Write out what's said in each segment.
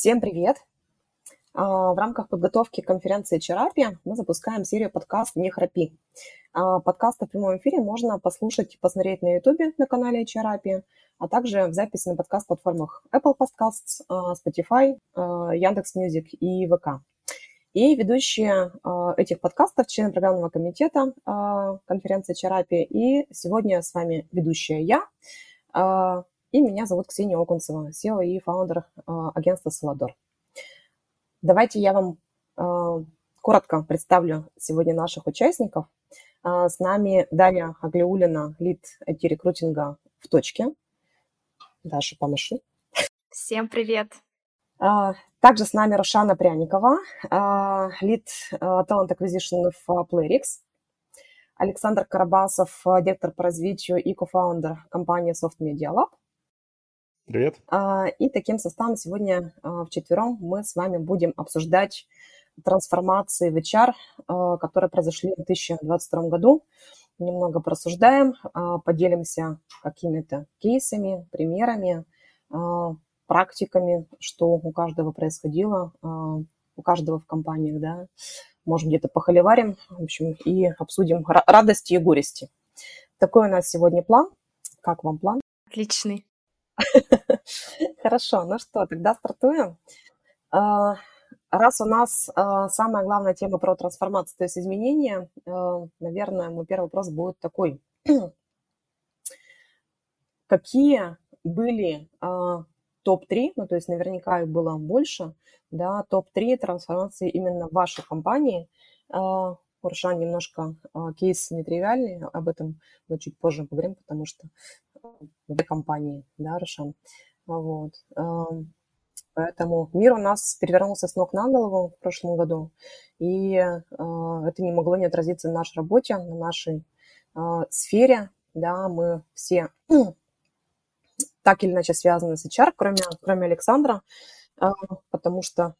Всем привет! А, в рамках подготовки конференции HR API мы запускаем серию подкаст «Не храпи». А, подкаст в прямом эфире можно послушать и посмотреть на YouTube на канале HR API, а также в записи на подкаст-платформах Apple Podcasts, а, Spotify, Яндекс.Music и ВК. И ведущие этих подкастов, члены программного комитета конференции HR API. И сегодня с вами ведущая я, и меня зовут Ксения Окунцева, SEO и фаундер агентства «Саладор». Давайте я вам э, коротко представлю сегодня наших участников. Э, с нами Дарья Аглиулина, лид IT-рекрутинга в точке. Даша, помаши. Всем привет. Также с нами Рошана Пряникова, лид Talent Acquisition в Playrix. Александр Карабасов, директор по развитию и кофаундер компании Soft Media Lab. Привет. А, и таким составом сегодня а, вчетвером мы с вами будем обсуждать трансформации в HR, а, которые произошли в 2022 году. Немного просуждаем, поделимся какими-то кейсами, примерами, практиками, что у каждого происходило, у каждого в компаниях, да. Может, где-то похоливарим, в общем, и обсудим радости и горести. Такой у нас сегодня план. Как вам план? Отличный. Хорошо, ну что, тогда стартуем. А, раз у нас а, самая главная тема про трансформацию, то есть изменения, а, наверное, мой первый вопрос будет такой. Какие были топ-3, ну то есть наверняка их было больше, да, топ-3 трансформации именно вашей компании. Уршан немножко кейс нетривиальный, об этом мы чуть позже поговорим, потому что две компании, да, Рошан. Вот. Поэтому мир у нас перевернулся с ног на голову в прошлом году, и э, это не могло не отразиться на нашей работе, на нашей э, сфере. Да, мы все так или иначе связаны с HR, кроме, кроме Александра, э, потому что,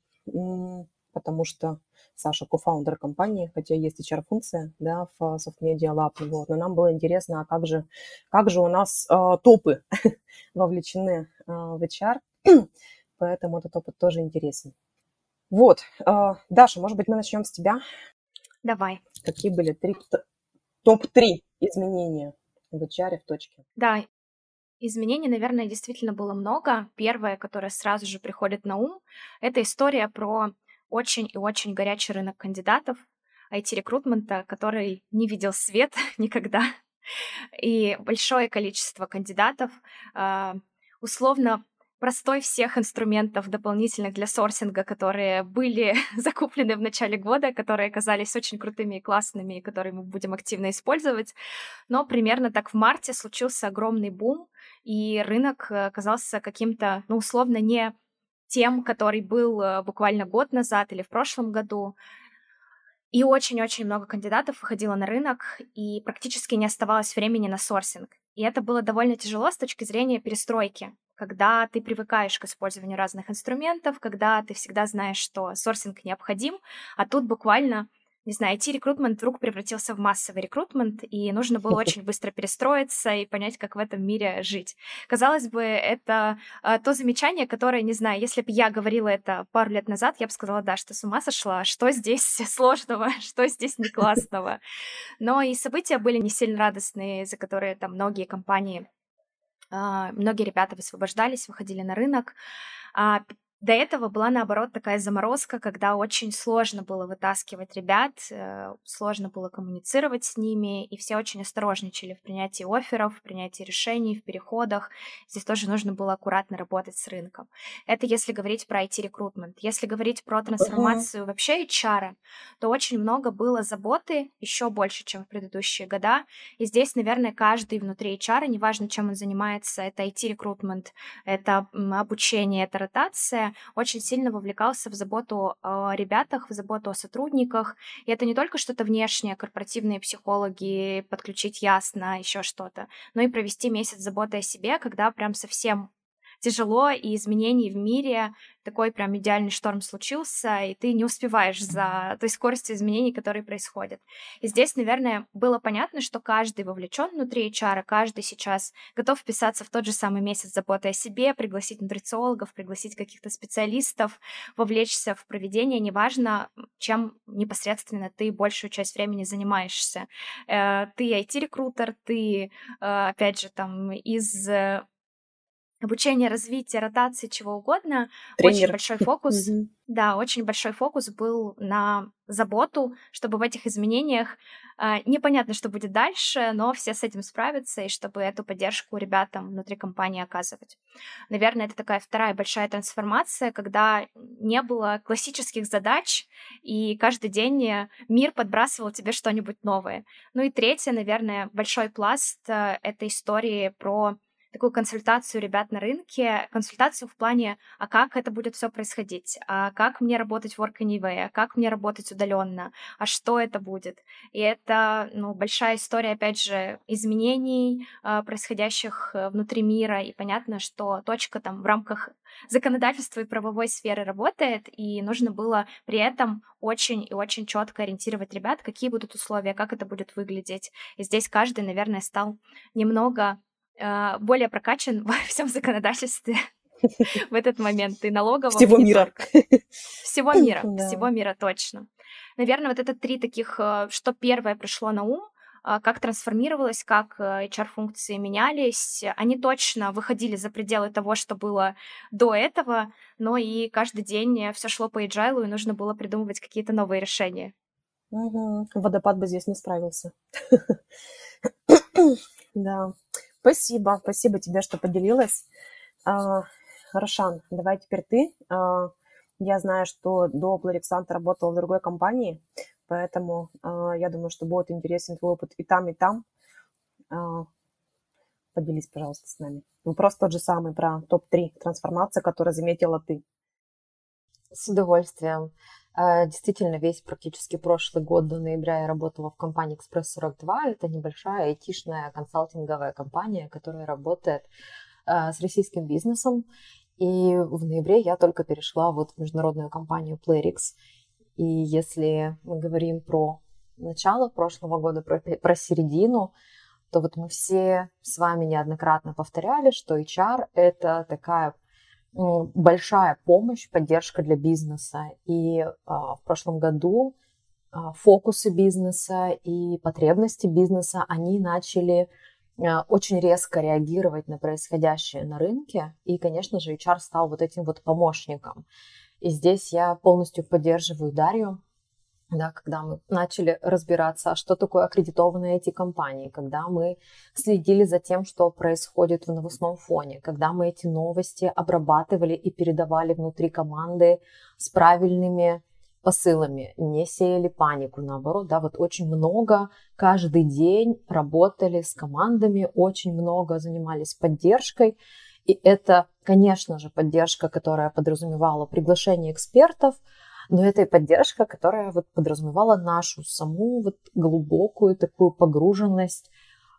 потому что Саша, кофаундер компании, хотя есть HR-функция, да, в Soft Media Lab, вот, но нам было интересно, а как же, как же у нас э, топы вовлечены э, в HR, поэтому этот опыт тоже интересен. Вот, э, Даша, может быть, мы начнем с тебя? Давай. Какие были три, топ-3 изменения в HR в точке? Да, Изменений, наверное, действительно было много. Первое, которое сразу же приходит на ум, это история про очень и очень горячий рынок кандидатов IT-рекрутмента, который не видел свет никогда, и большое количество кандидатов, а, условно простой всех инструментов дополнительных для сорсинга, которые были закуплены в начале года, которые оказались очень крутыми и классными, и которые мы будем активно использовать. Но примерно так в марте случился огромный бум, и рынок э, оказался каким-то, ну, условно, не тем, который был э, буквально год назад или в прошлом году. И очень-очень много кандидатов выходило на рынок, и практически не оставалось времени на сорсинг. И это было довольно тяжело с точки зрения перестройки, когда ты привыкаешь к использованию разных инструментов, когда ты всегда знаешь, что сорсинг необходим, а тут буквально не знаю, IT-рекрутмент вдруг превратился в массовый рекрутмент, и нужно было очень быстро перестроиться и понять, как в этом мире жить. Казалось бы, это а, то замечание, которое, не знаю, если бы я говорила это пару лет назад, я бы сказала, да, что с ума сошла, что здесь сложного, что здесь не классного. Но и события были не сильно радостные, за которые там многие компании, а, многие ребята высвобождались, выходили на рынок. До этого была, наоборот, такая заморозка, когда очень сложно было вытаскивать ребят, э, сложно было коммуницировать с ними, и все очень осторожничали в принятии офферов, в принятии решений, в переходах. Здесь тоже нужно было аккуратно работать с рынком. Это если говорить про IT-рекрутмент. Если говорить про трансформацию uh-huh. вообще HR, то очень много было заботы, еще больше, чем в предыдущие года. И здесь, наверное, каждый внутри HR, неважно, чем он занимается, это IT-рекрутмент, это обучение, это ротация, очень сильно вовлекался в заботу о ребятах, в заботу о сотрудниках. И это не только что-то внешнее, корпоративные психологи, подключить ясно, еще что-то, но и провести месяц заботы о себе, когда прям совсем тяжело, и изменений в мире такой прям идеальный шторм случился, и ты не успеваешь за той скоростью изменений, которые происходят. И здесь, наверное, было понятно, что каждый вовлечен внутри HR, каждый сейчас готов вписаться в тот же самый месяц заботы о себе, пригласить нутрициологов, пригласить каких-то специалистов, вовлечься в проведение, неважно, чем непосредственно ты большую часть времени занимаешься. Э, ты IT-рекрутер, ты, э, опять же, там из обучение, развитие, ротации, чего угодно. Тренер. Очень большой фокус. Да, очень большой фокус был на заботу, чтобы в этих изменениях э, непонятно, что будет дальше, но все с этим справятся, и чтобы эту поддержку ребятам внутри компании оказывать. Наверное, это такая вторая большая трансформация, когда не было классических задач, и каждый день мир подбрасывал тебе что-нибудь новое. Ну и третье, наверное, большой пласт э, этой истории про такую консультацию ребят на рынке, консультацию в плане, а как это будет все происходить, а как мне работать в Work Anyway, а как мне работать удаленно, а что это будет. И это ну, большая история, опять же, изменений, э, происходящих э, внутри мира, и понятно, что точка там в рамках законодательства и правовой сферы работает, и нужно было при этом очень и очень четко ориентировать ребят, какие будут условия, как это будет выглядеть. И здесь каждый, наверное, стал немного а, более прокачан во всем законодательстве в этот момент и налоговом. Всего мира. Всего мира, всего мира, точно. Наверное, вот это три таких, э, что первое пришло на ум, а, как трансформировалось, как э, HR-функции менялись. Они точно выходили за пределы того, что было до этого, но и каждый день все шло по agile, и нужно было придумывать какие-то новые решения. Угу. Водопад бы здесь не справился. да. Спасибо, спасибо тебе, что поделилась. А, Рошан, давай теперь ты. А, я знаю, что до Plurixant работал в другой компании, поэтому а, я думаю, что будет интересен твой опыт и там, и там. Поделись, пожалуйста, с нами. Вопрос тот же самый про топ-3 трансформации, которые заметила ты. С удовольствием. А, действительно, весь практически прошлый год до ноября я работала в компании Express42. Это небольшая айтишная консалтинговая компания, которая работает а, с российским бизнесом. И в ноябре я только перешла вот в международную компанию Playrix. И если мы говорим про начало прошлого года, про, про середину, то вот мы все с вами неоднократно повторяли, что HR – это такая большая помощь, поддержка для бизнеса. И а, в прошлом году а, фокусы бизнеса и потребности бизнеса, они начали а, очень резко реагировать на происходящее на рынке. И, конечно же, HR стал вот этим вот помощником. И здесь я полностью поддерживаю Дарью да, когда мы начали разбираться, что такое аккредитованные эти компании, когда мы следили за тем, что происходит в новостном фоне, когда мы эти новости обрабатывали и передавали внутри команды с правильными посылами, не сеяли панику, наоборот, да, вот очень много каждый день работали с командами, очень много занимались поддержкой, и это, конечно же, поддержка, которая подразумевала приглашение экспертов, но это и поддержка, которая вот подразумевала нашу саму вот глубокую такую погруженность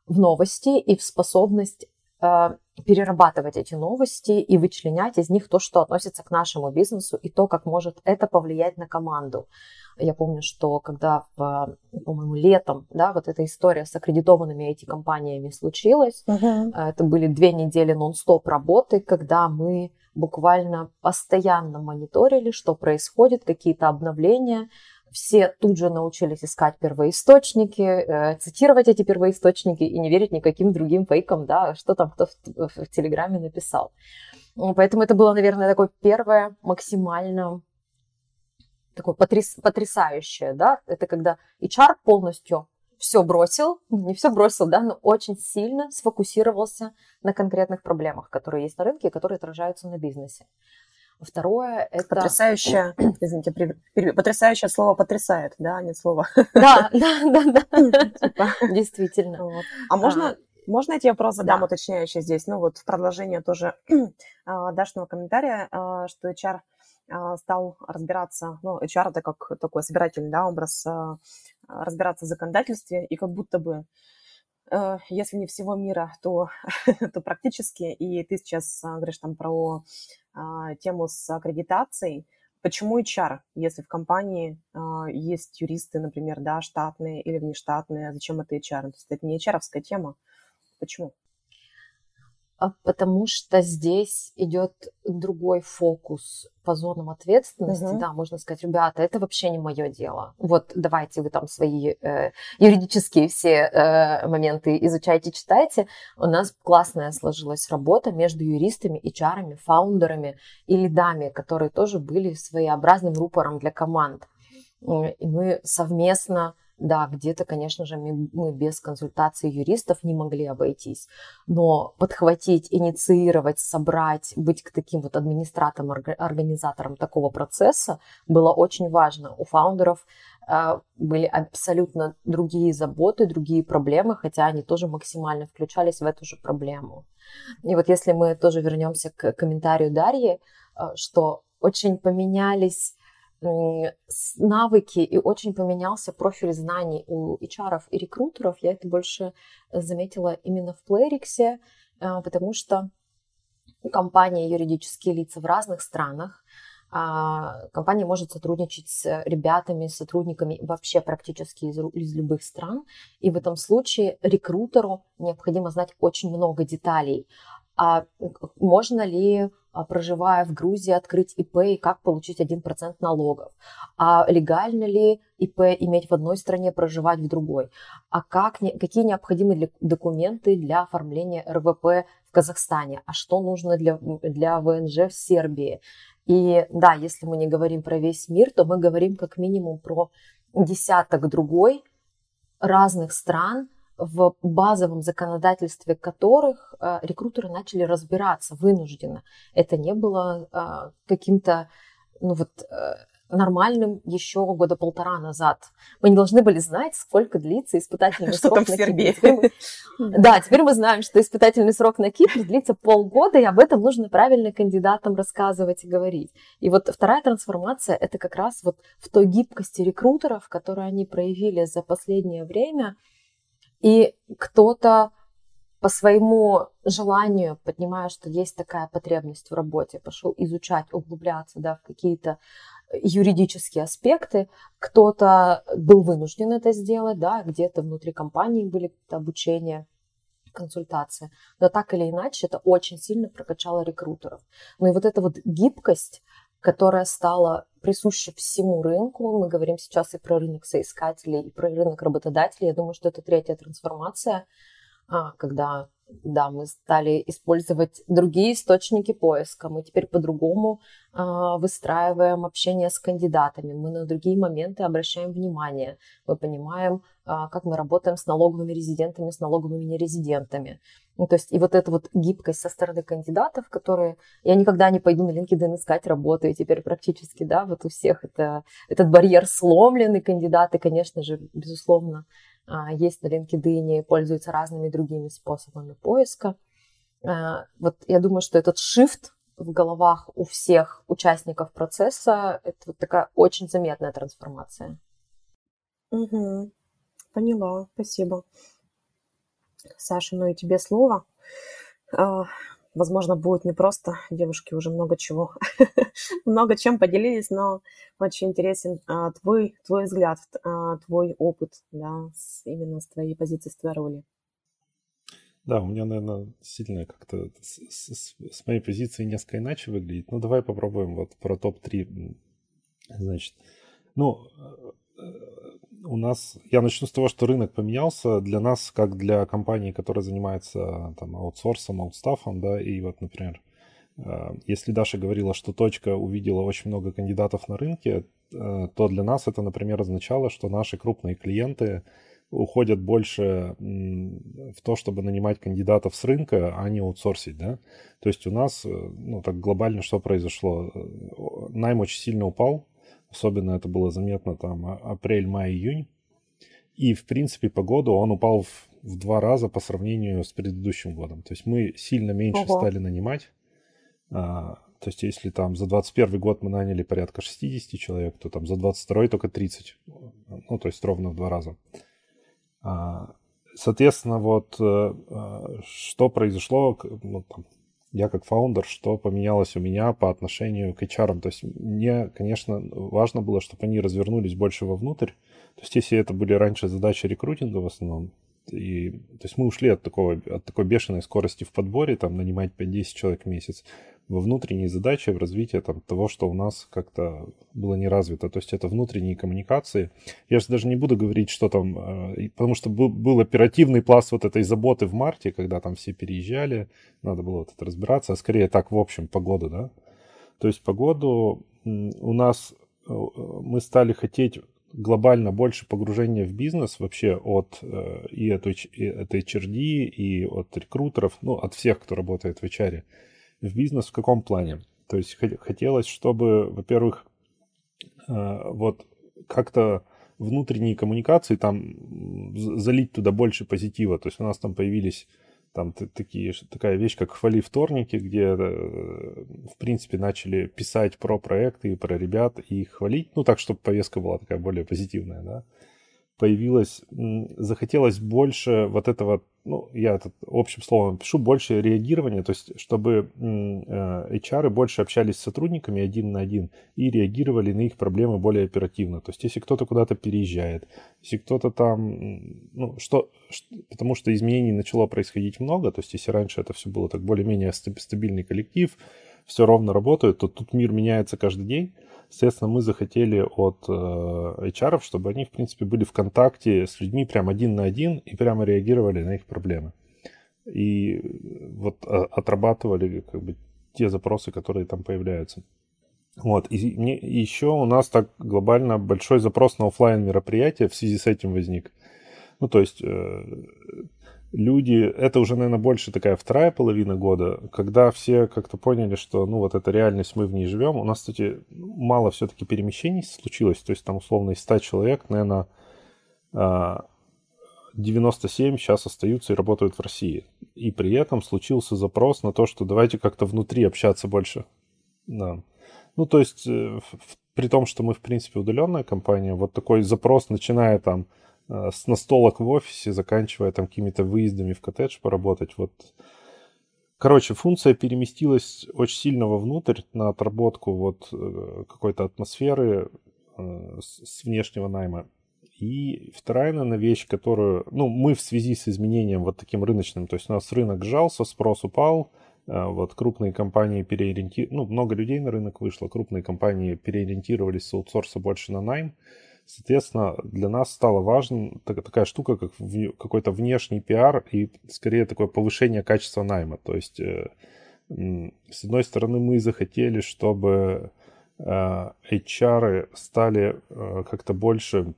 в новости и в способность э, перерабатывать эти новости и вычленять из них то, что относится к нашему бизнесу и то, как может это повлиять на команду. Я помню, что когда, по-моему, летом, да, вот эта история с аккредитованными эти компаниями случилась, uh-huh. это были две недели нон-стоп работы, когда мы буквально постоянно мониторили, что происходит, какие-то обновления. Все тут же научились искать первоисточники, э, цитировать эти первоисточники и не верить никаким другим фейкам, да, что там кто в, в, Телеграме написал. Поэтому это было, наверное, такое первое максимально такое потряс, потрясающее, да, это когда HR полностью все бросил, не все бросил, да, но очень сильно сфокусировался на конкретных проблемах, которые есть на рынке, которые отражаются на бизнесе. Второе – это... Потрясающее, извините, при, потрясающее слово «потрясает», да, а не слово. Да, да, да, да, типа. действительно. Вот. А можно, а, можно я тебе вопрос задам да. уточняющий здесь? Ну вот в продолжение тоже а, Дашного комментария, что HR стал разбираться, ну, HR это как такой собирательный, да, образ, разбираться в законодательстве, и как будто бы э, если не всего мира, то, то практически. И ты сейчас а, говоришь там про а, тему с аккредитацией. Почему HR, если в компании а, есть юристы, например, да, штатные или внештатные, зачем это HR? То есть это не HR тема. Почему? А потому что здесь идет другой фокус по зонам ответственности. Uh-huh. Да, можно сказать, ребята, это вообще не мое дело. Вот давайте вы там свои э, юридические все э, моменты изучайте, читайте. У нас классная сложилась работа между юристами, HR, фаундерами и лидами, которые тоже были своеобразным рупором для команд. И мы совместно да, где-то, конечно же, мы, без консультации юристов не могли обойтись. Но подхватить, инициировать, собрать, быть таким вот администраторам, организаторам такого процесса было очень важно. У фаундеров э, были абсолютно другие заботы, другие проблемы, хотя они тоже максимально включались в эту же проблему. И вот если мы тоже вернемся к комментарию Дарьи, э, что очень поменялись навыки и очень поменялся профиль знаний у HR и рекрутеров. Я это больше заметила именно в Playrix, э, потому что компания юридические лица в разных странах, а, компания может сотрудничать с ребятами, сотрудниками вообще практически из, из любых стран. И в этом случае рекрутеру необходимо знать очень много деталей. А можно ли а, проживая в Грузии, открыть ИП и как получить 1% налогов? А легально ли ИП иметь в одной стране, проживать в другой? А как, какие необходимы документы для оформления РВП в Казахстане? А что нужно для, для ВНЖ в Сербии? И да, если мы не говорим про весь мир, то мы говорим как минимум про десяток другой разных стран – в базовом законодательстве которых э, рекрутеры начали разбираться вынужденно. Это не было э, каким-то ну вот, э, нормальным еще года полтора назад. Мы не должны были знать, сколько длится испытательный что срок там на Кипре. Теперь мы... Да, теперь мы знаем, что испытательный срок на Кипре длится полгода, и об этом нужно правильно кандидатам рассказывать и говорить. И вот вторая трансформация – это как раз вот в той гибкости рекрутеров, которую они проявили за последнее время – и кто-то по своему желанию, понимая, что есть такая потребность в работе, пошел изучать, углубляться да, в какие-то юридические аспекты. Кто-то был вынужден это сделать, да, где-то внутри компании были обучения, консультации. Но так или иначе, это очень сильно прокачало рекрутеров. Ну и вот эта вот гибкость, которая стала присуща всему рынку. Мы говорим сейчас и про рынок соискателей, и про рынок работодателей. Я думаю, что это третья трансформация, а, когда да, мы стали использовать другие источники поиска. Мы теперь по-другому э, выстраиваем общение с кандидатами. Мы на другие моменты обращаем внимание. Мы понимаем, э, как мы работаем с налоговыми резидентами, с налоговыми нерезидентами. Ну, то есть и вот эта вот гибкость со стороны кандидатов, которые... Я никогда не пойду на LinkedIn искать работу, и теперь практически, да, вот у всех это, этот барьер сломлен, и кандидаты, конечно же, безусловно, есть на LinkedIn пользуются разными другими способами поиска. А, вот я думаю, что этот shift в головах у всех участников процесса это вот такая очень заметная трансформация. Угу. Поняла, спасибо. Саша, ну и тебе слово. Возможно, будет непросто. Девушки уже много чего, много чем поделились, но очень интересен а, твой, твой взгляд, а, твой опыт, да, с, именно с твоей позиции, с твоей роли. Да, у меня, наверное, сильно как-то с, с, с моей позиции несколько иначе выглядит. Ну, давай попробуем вот про топ-3. Значит, ну, у нас, я начну с того, что рынок поменялся для нас, как для компании, которая занимается там аутсорсом, аутстафом, да, и вот, например, э, если Даша говорила, что точка увидела очень много кандидатов на рынке, э, то для нас это, например, означало, что наши крупные клиенты уходят больше в то, чтобы нанимать кандидатов с рынка, а не аутсорсить, да. То есть у нас, э, ну, так глобально что произошло? Найм очень сильно упал, Особенно это было заметно там а, апрель, май, июнь. И, в принципе, по году он упал в, в два раза по сравнению с предыдущим годом. То есть мы сильно меньше Ого. стали нанимать. А, то есть если там за 21 год мы наняли порядка 60 человек, то там за 22 только 30. Ну, то есть ровно в два раза. А, соответственно, вот что произошло, ну, там, я как фаундер, что поменялось у меня по отношению к HR. То есть мне, конечно, важно было, чтобы они развернулись больше вовнутрь. То есть если это были раньше задачи рекрутинга в основном, и, то есть мы ушли от, такого, от такой бешеной скорости в подборе, там, нанимать 5-10 человек в месяц, во внутренние задачи, в развитие там, того, что у нас как-то было не развито. То есть это внутренние коммуникации. Я же даже не буду говорить, что там, э, потому что был, оперативный пласт вот этой заботы в марте, когда там все переезжали, надо было вот это разбираться, а скорее так, в общем, погоду, да. То есть погоду у нас, э, мы стали хотеть глобально больше погружения в бизнес вообще от э, и от, и от HRD, и от рекрутеров, ну, от всех, кто работает в HR. В бизнес в каком плане? То есть хотелось, чтобы, во-первых, э, вот как-то внутренние коммуникации там залить туда больше позитива. То есть у нас там появились там такие, такая вещь, как хвали вторники, где, э, в принципе, начали писать про проекты и про ребят и их хвалить, ну, так, чтобы повестка была такая более позитивная, да появилось, захотелось больше вот этого, ну, я это общим словом пишу, больше реагирования, то есть чтобы HR э, больше общались с сотрудниками один на один и реагировали на их проблемы более оперативно. То есть если кто-то куда-то переезжает, если кто-то там, ну, что, потому что изменений начало происходить много, то есть если раньше это все было так более-менее стабильный коллектив, все ровно работает, то тут мир меняется каждый день, Соответственно, мы захотели от э, HR, чтобы они, в принципе, были в контакте с людьми прям один на один и прямо реагировали на их проблемы. И вот а, отрабатывали как бы те запросы, которые там появляются. Вот. И, мне, еще у нас так глобально большой запрос на офлайн мероприятия в связи с этим возник. Ну, то есть э, люди, это уже, наверное, больше такая вторая половина года, когда все как-то поняли, что, ну, вот эта реальность, мы в ней живем. У нас, кстати, мало все-таки перемещений случилось, то есть там, условно, из 100 человек, наверное, 97 сейчас остаются и работают в России. И при этом случился запрос на то, что давайте как-то внутри общаться больше. Да. Ну, то есть, э, при том, что мы, в принципе, удаленная компания, вот такой запрос, начиная там с настолок в офисе, заканчивая там какими-то выездами в коттедж поработать. Вот. Короче, функция переместилась очень сильно вовнутрь на отработку вот э, какой-то атмосферы э, с внешнего найма. И вторая, наверное, вещь, которую, ну, мы в связи с изменением вот таким рыночным, то есть у нас рынок сжался, спрос упал, вот крупные компании переориентировались, ну, много людей на рынок вышло, крупные компании переориентировались с аутсорса больше на найм, Соответственно, для нас стала важна такая штука, как какой-то внешний пиар и скорее такое повышение качества найма. То есть, э, с одной стороны, мы захотели, чтобы э, HR стали э, как-то больше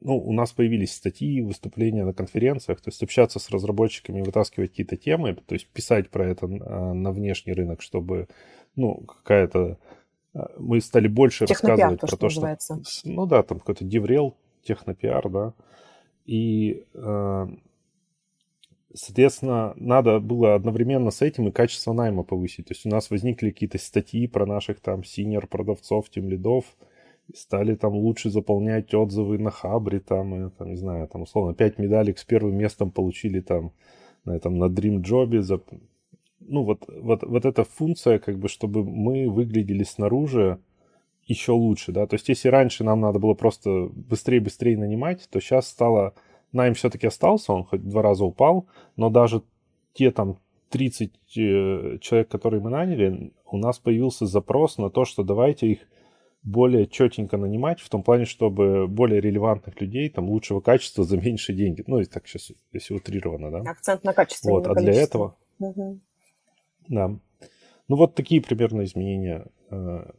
ну, у нас появились статьи, выступления на конференциях, то есть общаться с разработчиками, вытаскивать какие-то темы, то есть писать про это на внешний рынок, чтобы, ну, какая-то мы стали больше рассказывать то, про то, что... Называется. Ну да, там какой-то деврел, технопиар, да. И, э, соответственно, надо было одновременно с этим и качество найма повысить. То есть у нас возникли какие-то статьи про наших там синер продавцов, тем лидов, стали там лучше заполнять отзывы на Хабре, там, и, там, не знаю, там, условно, 5 медалек с первым местом получили там на этом, на Dream Job за ну, вот, вот, вот эта функция, как бы, чтобы мы выглядели снаружи еще лучше, да, то есть если раньше нам надо было просто быстрее-быстрее нанимать, то сейчас стало, найм все-таки остался, он хоть два раза упал, но даже те там 30 э, человек, которые мы наняли, у нас появился запрос на то, что давайте их более четенько нанимать, в том плане, чтобы более релевантных людей, там, лучшего качества за меньше деньги. Ну, и так сейчас, если утрированно, да. Акцент на качество. Вот, а для этого... Угу. Да. Ну вот такие примерно изменения э,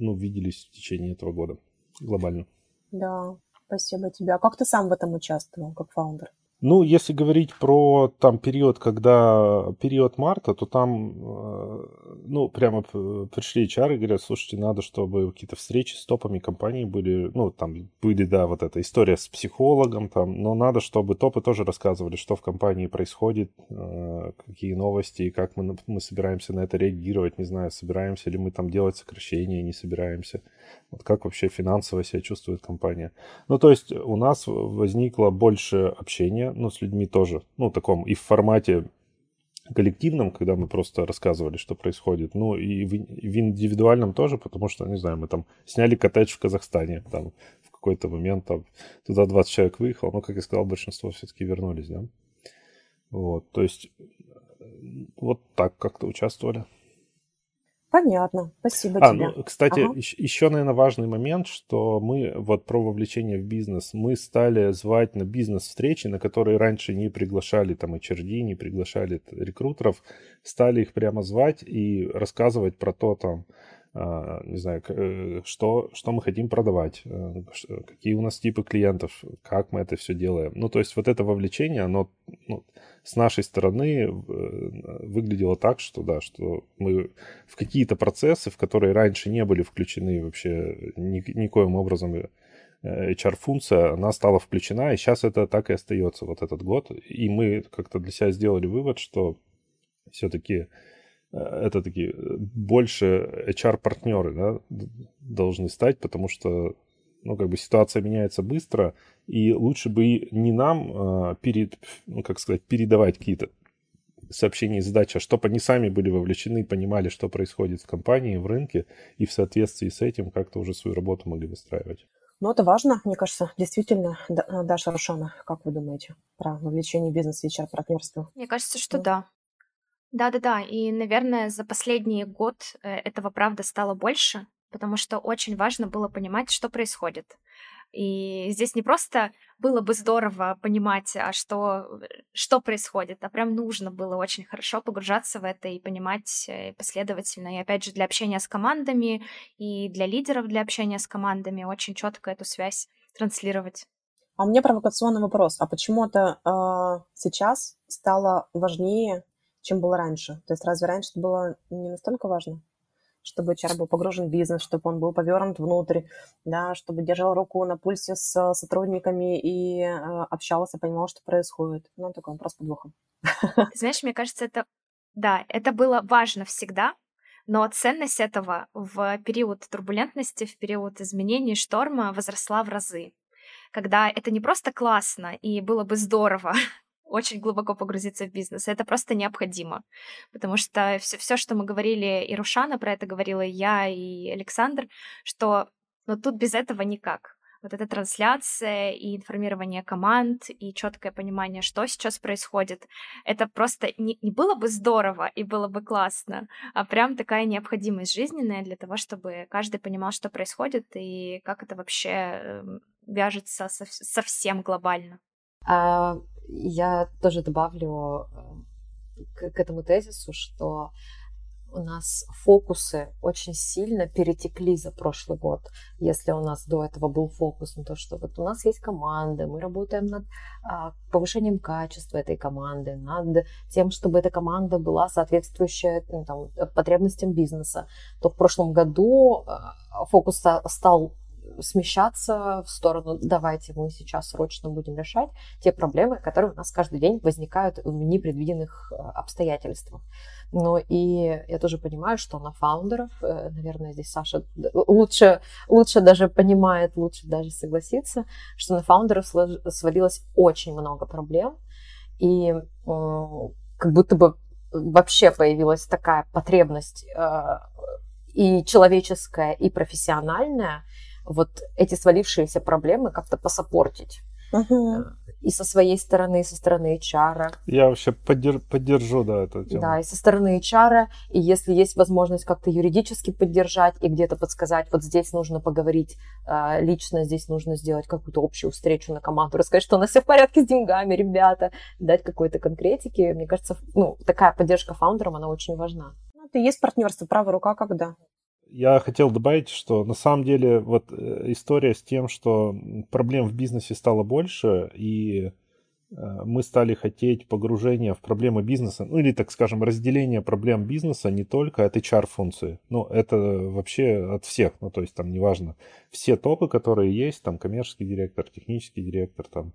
ну, виделись в течение этого года глобально. Да, спасибо тебе. А как ты сам в этом участвовал, как фаундер? Ну, если говорить про там период, когда период марта, то там, э, ну, прямо пришли HR и говорят, слушайте, надо, чтобы какие-то встречи с топами компании были, ну, там были, да, вот эта история с психологом там, но надо, чтобы топы тоже рассказывали, что в компании происходит, э, какие новости, и как мы, мы собираемся на это реагировать, не знаю, собираемся ли мы там делать сокращения, не собираемся. Вот как вообще финансово себя чувствует компания. Ну, то есть у нас возникло больше общения, ну, с людьми тоже, ну, таком и в формате коллективном, когда мы просто рассказывали, что происходит, ну, и в, в индивидуальном тоже, потому что, не знаю, мы там сняли коттедж в Казахстане, там в какой-то момент там туда 20 человек выехало, но, как я сказал, большинство все-таки вернулись, да. Вот, то есть вот так как-то участвовали. Понятно, спасибо а, тебе. Ну, кстати, ага. еще, наверное, важный момент, что мы вот про вовлечение в бизнес, мы стали звать на бизнес-встречи, на которые раньше не приглашали там HRD, не приглашали рекрутеров, стали их прямо звать и рассказывать про то там, а, не знаю, э, что, что мы хотим продавать, э, какие у нас типы клиентов, как мы это все делаем. Ну, то есть вот это вовлечение, оно ну, с нашей стороны э, выглядело так, что да, что мы в какие-то процессы, в которые раньше не были включены вообще ни, никоим образом HR-функция, она стала включена, и сейчас это так и остается вот этот год. И мы как-то для себя сделали вывод, что все-таки Э, это такие э, больше HR-партнеры да, должны стать, потому что ну, как бы ситуация меняется быстро, и лучше бы не нам а, перед, ну, как сказать, передавать какие-то сообщения и задачи, а чтобы они сами были вовлечены, понимали, что происходит в компании, в рынке, и в соответствии с этим как-то уже свою работу могли выстраивать. Ну, это важно, мне кажется, действительно. Даша Рушана, как вы думаете про вовлечение бизнеса и HR-партнерства? Мне кажется, что да. Да-да-да, и, наверное, за последний год э, этого, правда, стало больше, потому что очень важно было понимать, что происходит. И здесь не просто было бы здорово понимать, а что, что происходит, а прям нужно было очень хорошо погружаться в это и понимать э, последовательно. И опять же, для общения с командами и для лидеров для общения с командами очень четко эту связь транслировать. А у меня провокационный вопрос. А почему это э, сейчас стало важнее чем было раньше. То есть разве раньше это было не настолько важно? Чтобы HR был погружен в бизнес, чтобы он был повернут внутрь, да, чтобы держал руку на пульсе с сотрудниками и э, общался, понимал, что происходит. Ну, такой вопрос подвохом. Знаешь, мне кажется, это, да, это было важно всегда, но ценность этого в период турбулентности, в период изменений, шторма возросла в разы. Когда это не просто классно и было бы здорово, очень глубоко погрузиться в бизнес. Это просто необходимо, потому что все, все что мы говорили, и Рушана про это говорила, и я, и Александр, что ну, тут без этого никак. Вот эта трансляция и информирование команд, и четкое понимание, что сейчас происходит, это просто не, не было бы здорово и было бы классно, а прям такая необходимость жизненная для того, чтобы каждый понимал, что происходит и как это вообще эм, вяжется со, совсем глобально. А, я тоже добавлю э, к, к этому тезису, что у нас фокусы очень сильно перетекли за прошлый год. Если у нас до этого был фокус на то, что вот у нас есть команда, мы работаем над а, повышением качества этой команды, над тем, чтобы эта команда была соответствующая ну, там, потребностям бизнеса, то в прошлом году а, фокус стал смещаться в сторону, давайте мы сейчас срочно будем решать те проблемы, которые у нас каждый день возникают в непредвиденных э, обстоятельствах. Но и я тоже понимаю, что на фаундеров, э, наверное, здесь Саша лучше, лучше даже понимает, лучше даже согласится, что на фаундеров свалилось очень много проблем, и как будто бы вообще появилась такая потребность э, и человеческая, и профессиональная вот эти свалившиеся проблемы как-то посопортить. Uh-huh. И со своей стороны, и со стороны HR. Я вообще поддер- поддержу, да, эту тему. Да, и со стороны HR, и если есть возможность как-то юридически поддержать и где-то подсказать, вот здесь нужно поговорить э, лично, здесь нужно сделать какую-то общую встречу на команду, рассказать, что у нас все в порядке с деньгами, ребята, дать какой-то конкретики. Мне кажется, ну, такая поддержка фаундерам, она очень важна. Ну, это и есть партнерство, правая рука когда я хотел добавить, что на самом деле вот э, история с тем, что проблем в бизнесе стало больше, и Э, мы стали хотеть погружения в проблемы бизнеса, ну или, так скажем, разделение проблем бизнеса не только от HR-функции, ну это вообще от всех, ну то есть там неважно, все топы, которые есть, там коммерческий директор, технический директор, там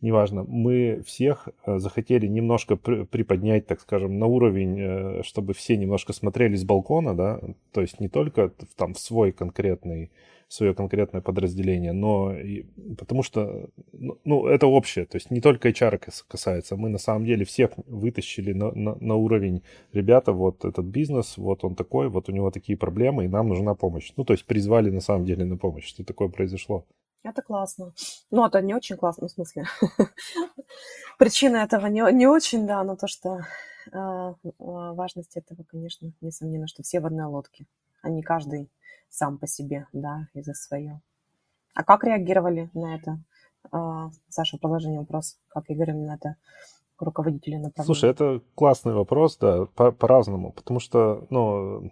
неважно, мы всех э, захотели немножко приподнять, так скажем, на уровень, э, чтобы все немножко смотрели с балкона, да, то есть не только там в свой конкретный свое конкретное подразделение, но и, потому что, ну, ну, это общее, то есть не только HR касается, мы на самом деле всех вытащили на, на, на уровень, ребята, вот этот бизнес, вот он такой, вот у него такие проблемы, и нам нужна помощь. Ну, то есть призвали на самом деле на помощь, что такое произошло. Это классно. Ну, это не очень классно, в смысле. Причина этого не, не очень, да, но то, что э, важность этого, конечно, несомненно, что все в одной лодке, а не каждый сам по себе, да, и за свое. А как реагировали на это? А, Саша, продолжение вопрос. Как реагировали на это руководители направления? Слушай, это классный вопрос, да, по- по-разному, потому что, ну,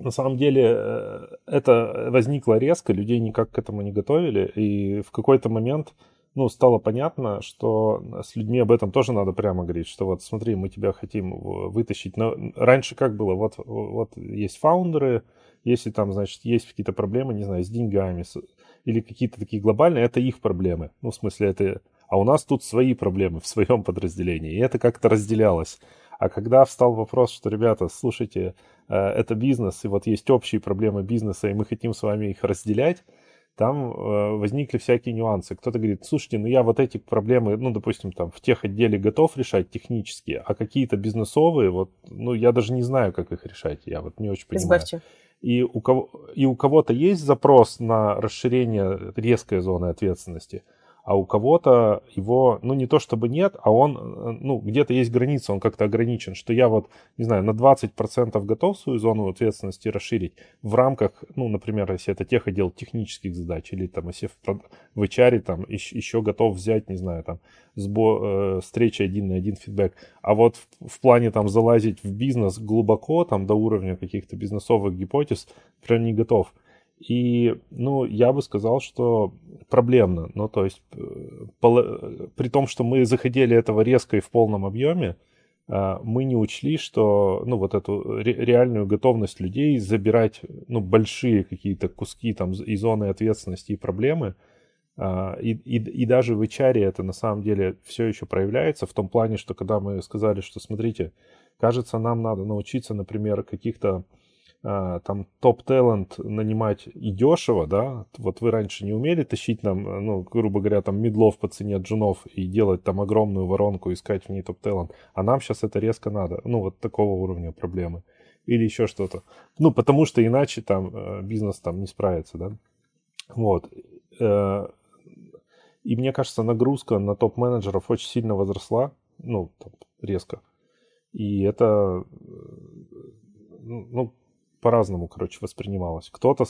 на самом деле э, это возникло резко, людей никак к этому не готовили, и в какой-то момент, ну, стало понятно, что с людьми об этом тоже надо прямо говорить, что вот смотри, мы тебя хотим вытащить. Но раньше как было? Вот, вот есть фаундеры, если там, значит, есть какие-то проблемы, не знаю, с деньгами с, или какие-то такие глобальные, это их проблемы. Ну, в смысле, это... А у нас тут свои проблемы в своем подразделении. И это как-то разделялось. А когда встал вопрос, что, ребята, слушайте, это бизнес, и вот есть общие проблемы бизнеса, и мы хотим с вами их разделять, там э, возникли всякие нюансы. Кто-то говорит, слушайте, ну я вот эти проблемы, ну, допустим, там в тех отделе готов решать технически, а какие-то бизнесовые, вот, ну, я даже не знаю, как их решать, я вот не очень понимаю. Избавьте и у, кого, и у кого-то есть запрос на расширение резкой зоны ответственности, а у кого-то его, ну, не то чтобы нет, а он, э, ну, где-то есть граница, он как-то ограничен, что я вот, не знаю, на 20% готов свою зону ответственности расширить в рамках, ну, например, если это тех отдел технических задач, или там, если в, HR там еще готов взять, не знаю, там, сбо, э, встречи один на один фидбэк, а вот в, в плане там залазить в бизнес глубоко, там, до уровня каких-то бизнесовых гипотез, прям не готов. И, ну, я бы сказал, что проблемно. Ну, то есть, э, при том, что мы заходили этого резко и в полном объеме, а, мы не учли, что, ну, вот эту реальную готовность людей забирать, ну, большие какие-то куски там и зоны ответственности и проблемы, а, и, и, и даже в HR это на самом деле все еще проявляется в том плане, что когда мы сказали, что смотрите, кажется, нам надо научиться, например, каких-то там топ-талент нанимать и дешево, да, вот вы раньше не умели тащить нам, э, ну, грубо говоря, там медлов по цене джунов и делать там огромную воронку, искать в ней топ-талент, а нам сейчас это резко надо, ну, вот такого уровня проблемы. Или еще что-то, ну, потому что иначе там э, бизнес там не справится, да, вот, э, и мне кажется, нагрузка на топ-менеджеров очень сильно возросла, ну, там, резко, и это, ну, по-разному, короче, воспринималось. Кто-то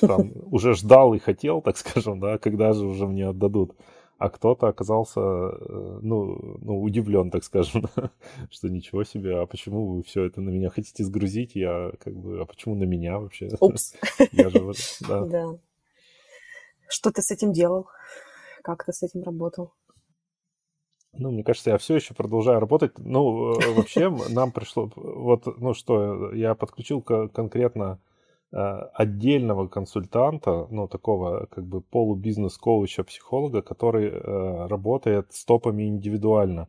там уже ждал и хотел, так скажем, да, когда же уже мне отдадут. А кто-то оказался, э, ну, ну, удивлен, так скажем, что ничего себе, а почему вы все это на меня хотите сгрузить? Я как бы, а почему на меня вообще? Упс. Я же, да. да. Что ты с этим делал? Как ты с этим работал? Ну, мне кажется, я все еще продолжаю работать. Ну, э, вообще, нам пришло... Вот, ну что, я подключил конкретно э, отдельного консультанта, ну, такого как бы полубизнес-коуча, психолога, который э, работает с топами индивидуально,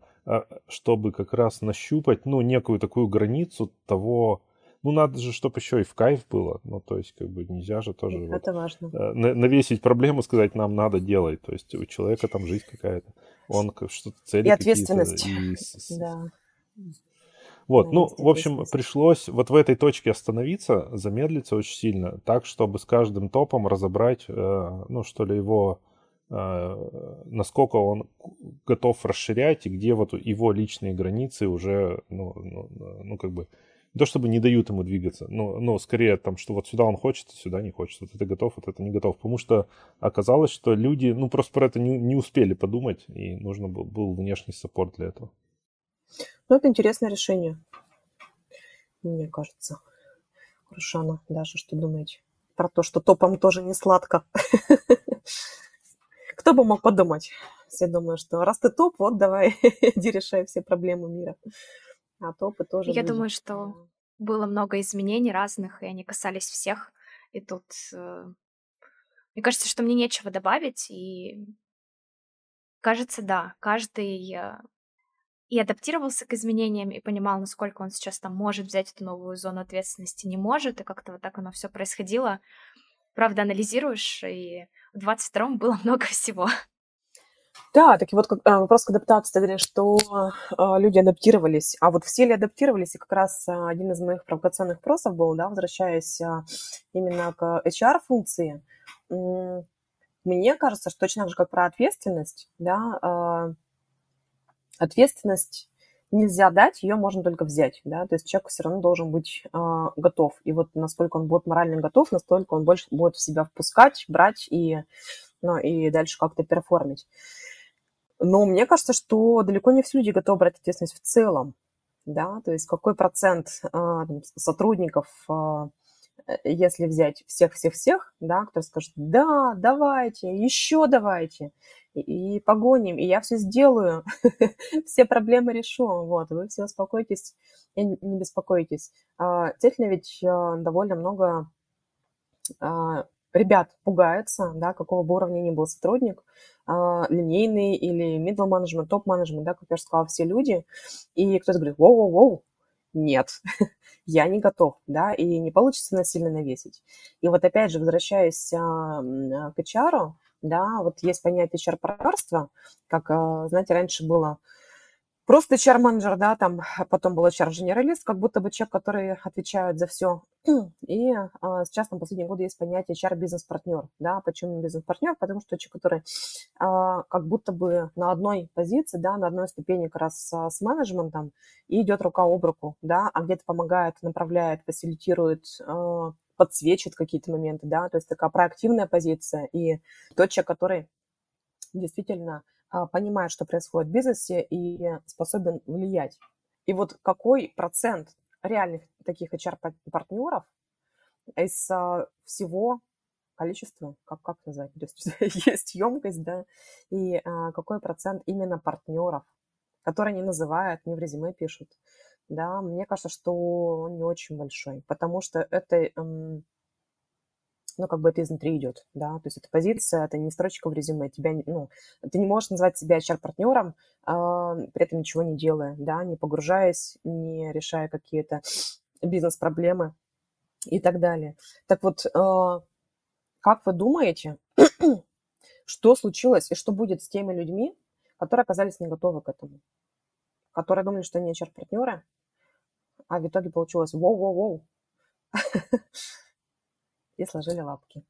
чтобы как раз нащупать, ну, некую такую границу того, ну, надо же, чтобы еще и в кайф было. Ну, то есть, как бы нельзя же тоже... Это вот, важно. Навесить проблему, сказать, нам надо делать. То есть, у человека там жизнь какая-то он что-то цели И ответственность. И... Да. Вот, ну, в общем, пришлось вот в этой точке остановиться, замедлиться очень сильно, так, чтобы с каждым топом разобрать, э, ну, что ли, его, э, насколько он готов расширять, и где вот его личные границы уже, ну, ну, ну как бы, не то чтобы не дают ему двигаться, но, но скорее там, что вот сюда он хочет, а сюда не хочет, вот это готов, вот это не готов. Потому что оказалось, что люди, ну, просто про это не, не успели подумать, и нужно был, был внешний саппорт для этого. Ну, это интересное решение, мне кажется. Рушана, даже что думаете? Про то, что топом тоже не сладко. Кто бы мог подумать? Все думают, что раз ты топ, вот давай, решай все проблемы мира. А топы тоже Я люди. думаю, что было много изменений разных, и они касались всех. И тут э, мне кажется, что мне нечего добавить, и кажется, да, каждый э, и адаптировался к изменениям, и понимал, насколько он сейчас там может взять эту новую зону ответственности, не может, и как-то вот так оно все происходило. Правда, анализируешь, и в 22-м было много всего. Да, так и вот а, вопрос к адаптации, ты говоришь, что а, люди адаптировались, а вот все ли адаптировались, и как раз а, один из моих провокационных вопросов был, да, возвращаясь именно к HR-функции, мне кажется, что точно так же, как про ответственность, да, ответственность нельзя дать, ее можно только взять, да, то есть человек все равно должен быть э, готов, и вот насколько он будет морально готов, настолько он больше будет в себя впускать, брать и, ну, и дальше как-то перформить. Но мне кажется, что далеко не все люди готовы брать ответственность в целом, да, то есть какой процент э, сотрудников э, Э, если взять всех-всех-всех, да, кто скажет, да, давайте, еще давайте, и, и погоним, и я все сделаю, все проблемы решу, вот, вы все успокойтесь и не беспокойтесь. А, действительно ведь а, довольно много а, ребят пугается, да, какого бы уровня ни был сотрудник, линейный или middle management, топ менеджмент да, как я уже сказала, все люди, и кто-то говорит, воу-воу-воу, нет, я не готов, да, и не получится насильно навесить. И вот опять же, возвращаясь а, к HR, да, вот есть понятие HR-партнерства, как, а, знаете, раньше было просто HR-менеджер, да, там а потом был HR-генералист, как будто бы человек, который отвечает за все. И а, сейчас на последние годы есть понятие HR-бизнес-партнер, да, почему бизнес-партнер? Потому что человек, который а, как будто бы на одной позиции, да, на одной ступени как раз с менеджментом и идет рука об руку, да, а где-то помогает, направляет, фасилитирует, а, подсвечивает какие-то моменты, да, то есть такая проактивная позиция и тот человек, который действительно понимает, что происходит в бизнесе и способен влиять. И вот какой процент реальных таких HR-партнеров из а, всего количества, как, как назвать, то есть есть емкость, да, и а, какой процент именно партнеров, которые не называют, не в резюме пишут, да, мне кажется, что он не очень большой, потому что это ну, как бы это изнутри идет, да, то есть это позиция, это не строчка в резюме, тебя, ну, ты не можешь назвать себя HR-партнером, а, при этом ничего не делая, да, не погружаясь, не решая какие-то бизнес-проблемы и так далее. Так вот, э, как вы думаете, что случилось и что будет с теми людьми, которые оказались не готовы к этому, которые думали, что они HR-партнеры, а в итоге получилось воу-воу-воу. и сложили лапки.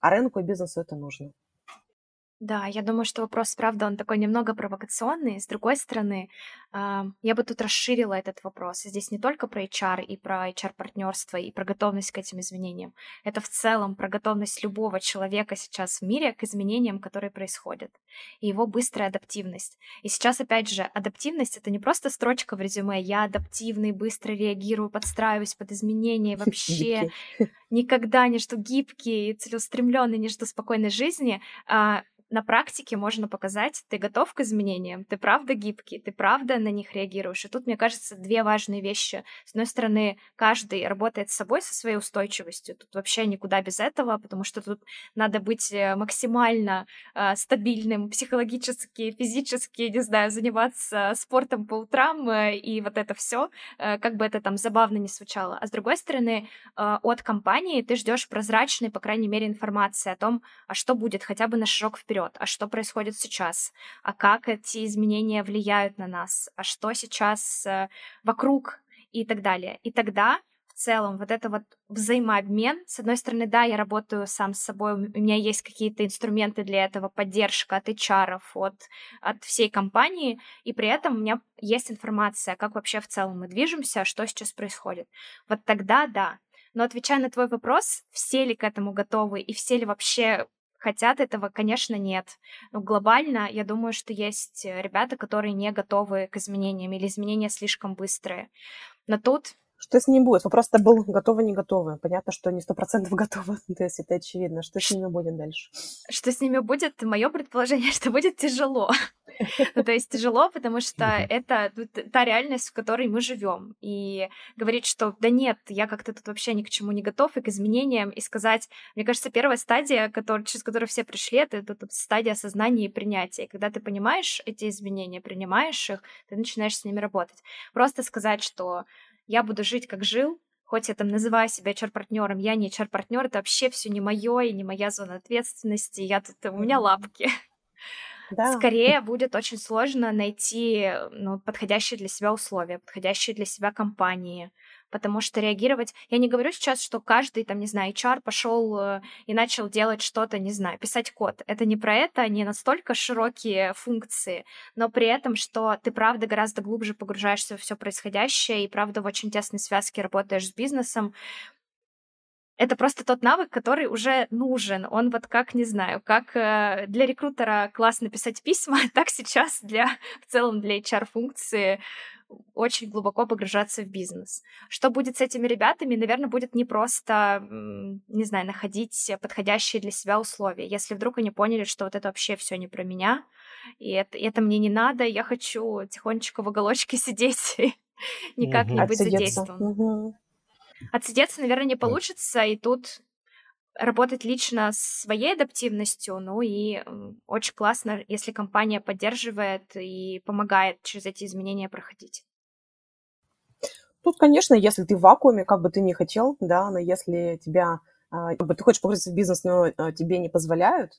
А рынку и бизнесу это нужно. Да, я думаю, что вопрос, правда, он такой немного провокационный. С другой стороны, я бы тут расширила этот вопрос. Здесь не только про HR и про HR-партнерство и про готовность к этим изменениям. Это в целом про готовность любого человека сейчас в мире к изменениям, которые происходят, и его быстрая адаптивность. И сейчас, опять же, адаптивность — это не просто строчка в резюме «я адаптивный, быстро реагирую, подстраиваюсь под изменения, вообще никогда не жду гибкий, целеустремленный, не жду спокойной жизни», а на практике можно показать, ты готов к изменениям, ты правда гибкий, ты правда на них реагируешь. И тут, мне кажется, две важные вещи. С одной стороны, каждый работает с собой, со своей устойчивостью. Тут вообще никуда без этого, потому что тут надо быть э, максимально э, стабильным психологически, физически, не знаю, заниматься спортом по утрам э, и вот это все, э, как бы это там забавно не звучало. А с другой стороны, э, от компании ты ждешь прозрачной, по крайней мере, информации о том, а что будет хотя бы на шаг вперед вперед, а что происходит сейчас, а как эти изменения влияют на нас, а что сейчас э, вокруг и так далее. И тогда в целом вот это вот взаимообмен, с одной стороны, да, я работаю сам с собой, у меня есть какие-то инструменты для этого, поддержка от HR, от, от всей компании, и при этом у меня есть информация, как вообще в целом мы движемся, что сейчас происходит. Вот тогда да. Но отвечая на твой вопрос, все ли к этому готовы и все ли вообще хотят этого, конечно, нет. Но глобально я думаю, что есть э, ребята, которые не готовы к изменениям или изменения слишком быстрые. Но тут Что с ним будет? Вопрос-то был готовы, не готовы. Понятно, что не сто процентов готовы, то есть это очевидно. Что с ними будет дальше? Что с ними будет? Мое предположение, что будет тяжело. Ну, то есть тяжело, потому что это та реальность, в которой мы живем. И говорить, что да нет, я как-то тут вообще ни к чему не готов и к изменениям, и сказать, мне кажется, первая стадия, который, через которую все пришли, это, это, это стадия осознания и принятия. И когда ты понимаешь эти изменения, принимаешь их, ты начинаешь с ними работать. Просто сказать, что я буду жить, как жил, хоть я там называю себя HR-партнером, я не HR-партнер, это вообще все не мое и не моя зона ответственности, я тут, у меня лапки. Да. Скорее будет очень сложно найти ну, подходящие для себя условия, подходящие для себя компании, потому что реагировать... Я не говорю сейчас, что каждый, там, не знаю, HR пошел э, и начал делать что-то, не знаю, писать код. Это не про это, не настолько широкие функции, но при этом, что ты, правда, гораздо глубже погружаешься в все происходящее и, правда, в очень тесной связке работаешь с бизнесом, это просто тот навык, который уже нужен. Он вот как, не знаю, как э, для рекрутера классно писать письма, так сейчас для в целом для HR-функции очень глубоко погружаться в бизнес. Что будет с этими ребятами? Наверное, будет не просто, не знаю, находить подходящие для себя условия. Если вдруг они поняли, что вот это вообще все не про меня, и это, и это мне не надо, я хочу тихонечко в уголочке сидеть и никак не быть задействован. Отсидеться, наверное, не получится, и тут работать лично с своей адаптивностью, ну и очень классно, если компания поддерживает и помогает через эти изменения проходить. Тут, конечно, если ты в вакууме, как бы ты не хотел, да, но если тебя, а, как бы ты хочешь погрузиться в бизнес, но а, тебе не позволяют,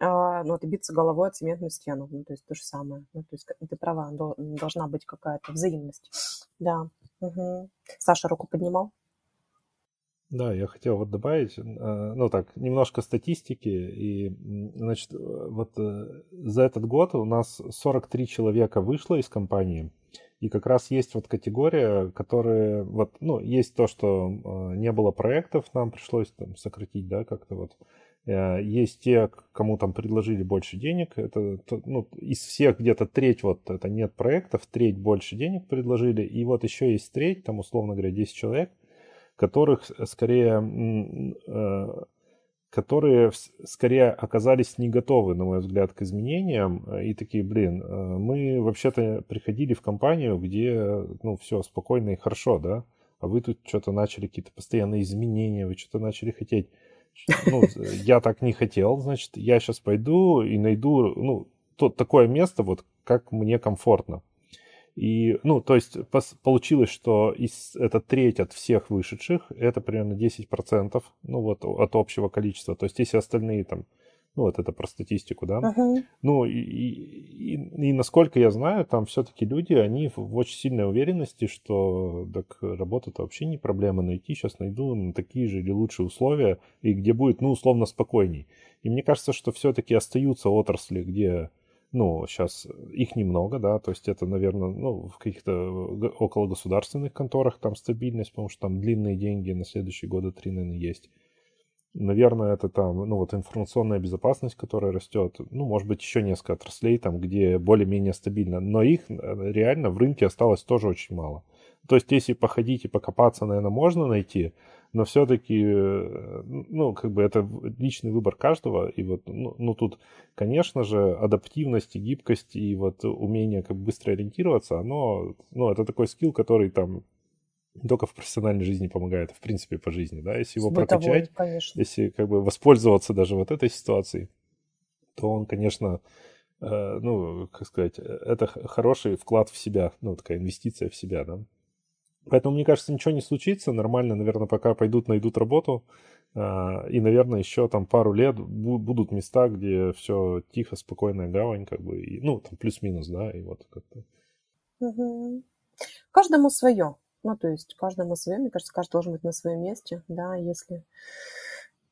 а, ну, ты биться головой от цементную стену, ну, то есть то же самое. Ну, то есть ты права, должна быть какая-то взаимность. Да. Угу. Саша руку поднимал. Да, я хотел вот добавить, э, ну так, немножко статистики. И, значит, вот э, за этот год у нас 43 человека вышло из компании. И как раз есть вот категория, которые, вот, ну, есть то, что э, не было проектов, нам пришлось там сократить, да, как-то вот. Есть те, кому там предложили больше денег. Это, ну, из всех где-то треть вот это нет проектов, треть больше денег предложили. И вот еще есть треть, там условно говоря, 10 человек – которых скорее, э, которые скорее оказались не готовы, на мой взгляд, к изменениям и такие, блин, э, мы вообще-то приходили в компанию, где, ну, все спокойно и хорошо, да, а вы тут что-то начали какие-то постоянные изменения, вы что-то начали хотеть. Ну, я так не хотел, значит, я сейчас пойду и найду, ну, то, такое место, вот, как мне комфортно. И, ну, то есть получилось, что из, это треть от всех вышедших, это примерно 10%, ну, вот от общего количества. То есть если остальные там, ну, вот это про статистику, да. Uh-huh. Ну, и, и, и, и насколько я знаю, там все-таки люди, они в очень сильной уверенности, что так работа-то вообще не проблема найти, сейчас найду на такие же или лучшие условия, и где будет, ну, условно, спокойней. И мне кажется, что все-таки остаются отрасли, где ну, сейчас их немного, да, то есть это, наверное, ну, в каких-то около государственных конторах там стабильность, потому что там длинные деньги на следующие года три, наверное, есть. Наверное, это там, ну, вот информационная безопасность, которая растет, ну, может быть, еще несколько отраслей там, где более-менее стабильно, но их э, реально в рынке осталось тоже очень мало. То есть, если походить и покопаться, наверное, можно найти, но все-таки, э, ну, как бы это личный выбор каждого, и вот, ну, ну, тут, конечно же, адаптивность и гибкость, и вот умение как бы быстро ориентироваться, оно, ну, это такой скилл, который там только в профессиональной жизни помогает, а в принципе по жизни, да, если его бытовой, прокачать, конечно. если как бы воспользоваться даже вот этой ситуацией, то он, конечно, э, ну, как сказать, это хороший вклад в себя, ну, такая инвестиция в себя, да. Поэтому, мне кажется, ничего не случится. Нормально, наверное, пока пойдут, найдут работу. А, и, наверное, еще там пару лет будут места, где все тихо, спокойная гавань, как бы, ну, там плюс-минус, да, и вот как-то. Угу. Каждому свое. Ну, то есть каждому свое. Мне кажется, каждый должен быть на своем месте, да, если...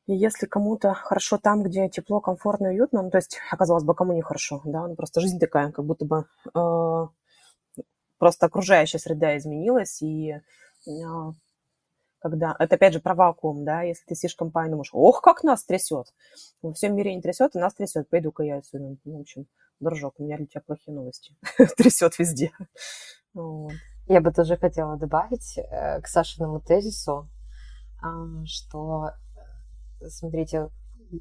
И если кому-то хорошо там, где тепло, комфортно, уютно, ну, то есть, оказалось бы, кому не хорошо, да, ну, просто жизнь такая, как будто бы э, просто окружающая среда изменилась, и а, когда, это опять же про вакуум, да, если ты сидишь в компании, думаешь, ох, как нас трясет, во всем мире не трясет, и нас трясет, пойду-ка я отсюда, ну, в общем, дружок, у меня для тебя плохие новости, трясет везде, вот. Я бы тоже хотела добавить э, к Сашиному тезису, а, что, э, смотрите,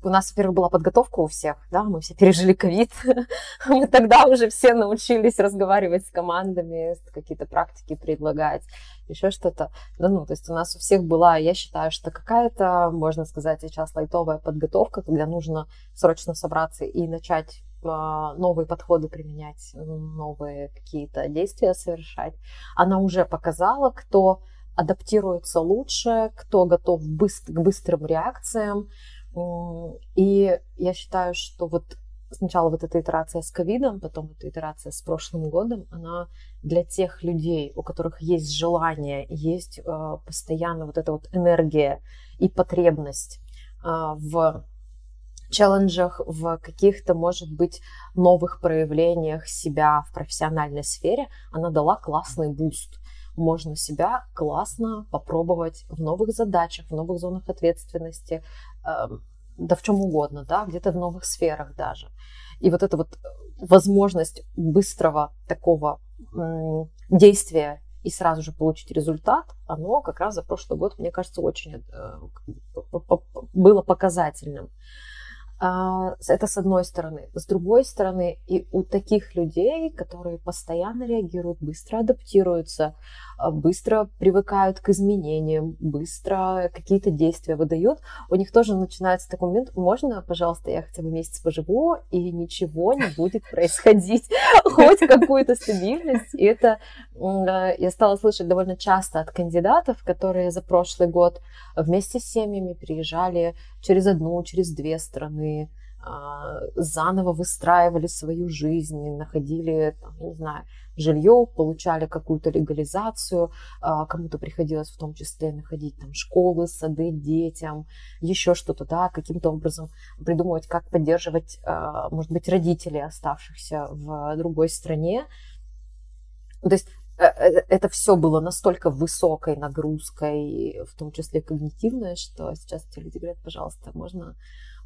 у нас, во-первых, была подготовка у всех, да, мы все пережили ковид, мы тогда уже все научились разговаривать с командами, какие-то практики предлагать, еще что-то. Да, ну, то есть у нас у всех была, я считаю, что какая-то, можно сказать, сейчас лайтовая подготовка, когда нужно срочно собраться и начать а, новые подходы применять, новые какие-то действия совершать. Она уже показала, кто адаптируется лучше, кто готов к быстрым реакциям, и я считаю, что вот сначала вот эта итерация с ковидом, потом эта итерация с прошлым годом, она для тех людей, у которых есть желание, есть э, постоянно вот эта вот энергия и потребность э, в челленджах, в каких-то, может быть, новых проявлениях себя в профессиональной сфере, она дала классный буст можно себя классно попробовать в новых задачах, в новых зонах ответственности, эм, да в чем угодно, да, где-то в новых сферах даже. И вот эта вот возможность быстрого такого действия и сразу же получить результат, оно как раз за прошлый год, мне кажется, очень э, было показательным. А, это с одной стороны. С другой стороны, и у таких людей, которые постоянно реагируют, быстро адаптируются, а, быстро привыкают к изменениям, быстро какие-то действия выдают, у них тоже начинается такой момент, можно, пожалуйста, я хотя бы месяц поживу, и ничего не будет происходить, хоть какую-то стабильность. И это я стала слышать довольно часто от кандидатов, которые за прошлый год вместе с семьями приезжали через одну, через две страны, а, заново выстраивали свою жизнь, находили, там, не знаю, жилье, получали какую-то легализацию, а, кому-то приходилось в том числе находить там школы, сады детям, еще что-то, да, каким-то образом придумывать, как поддерживать, а, может быть, родителей, оставшихся в другой стране. То есть Э, э, это все было настолько высокой нагрузкой, в том числе когнитивной, что сейчас эти люди говорят, пожалуйста, можно,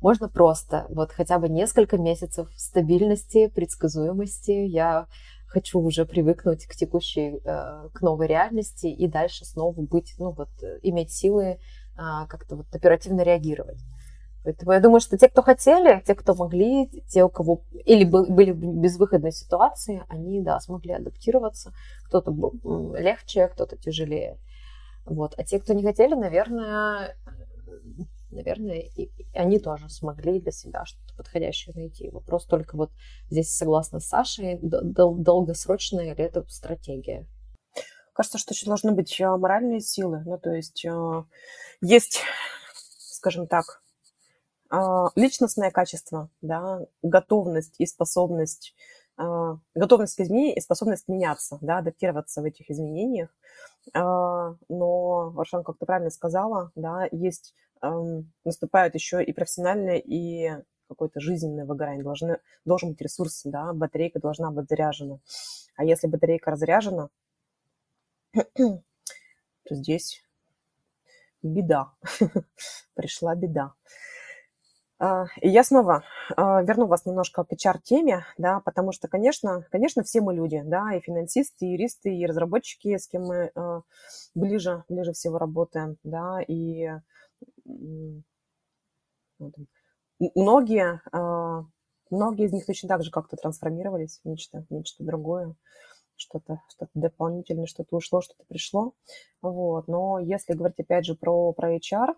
можно просто вот хотя бы несколько месяцев стабильности, предсказуемости. Я хочу уже привыкнуть к текущей, э, к новой реальности и дальше снова быть, ну вот, иметь силы а, как-то вот оперативно реагировать. Поэтому я думаю, что те, кто хотели, те, кто могли, те, у кого или были в безвыходной ситуации, они, да, смогли адаптироваться. Кто-то легче, кто-то тяжелее. Вот. А те, кто не хотели, наверное, наверное, и они тоже смогли для себя что-то подходящее найти. Вопрос только вот здесь, согласно с Сашей, дол- долгосрочная ли это стратегия? Кажется, что еще должны быть а, моральные силы. Ну, то есть а, есть, скажем так, а, личностное качество, да, готовность и способность, готовность к изменениям и способность меняться, да, адаптироваться в этих изменениях. А, но, Варшан, как ты правильно сказала, да, есть, наступает еще и профессиональное, и какое-то жизненное выгорание, должны, должен быть ресурс, да, батарейка должна быть заряжена. А если батарейка разряжена, то здесь беда, пришла беда. А, и я снова а, верну вас немножко к HR-теме, да, потому что, конечно, конечно, все мы люди, да, и финансисты, и юристы, и разработчики, с кем мы а, ближе, ближе всего работаем, да, и многие, многие из них точно так же как-то трансформировались в нечто, в нечто другое, что-то что дополнительное, что-то ушло, что-то пришло, вот, но если говорить опять же про, про HR,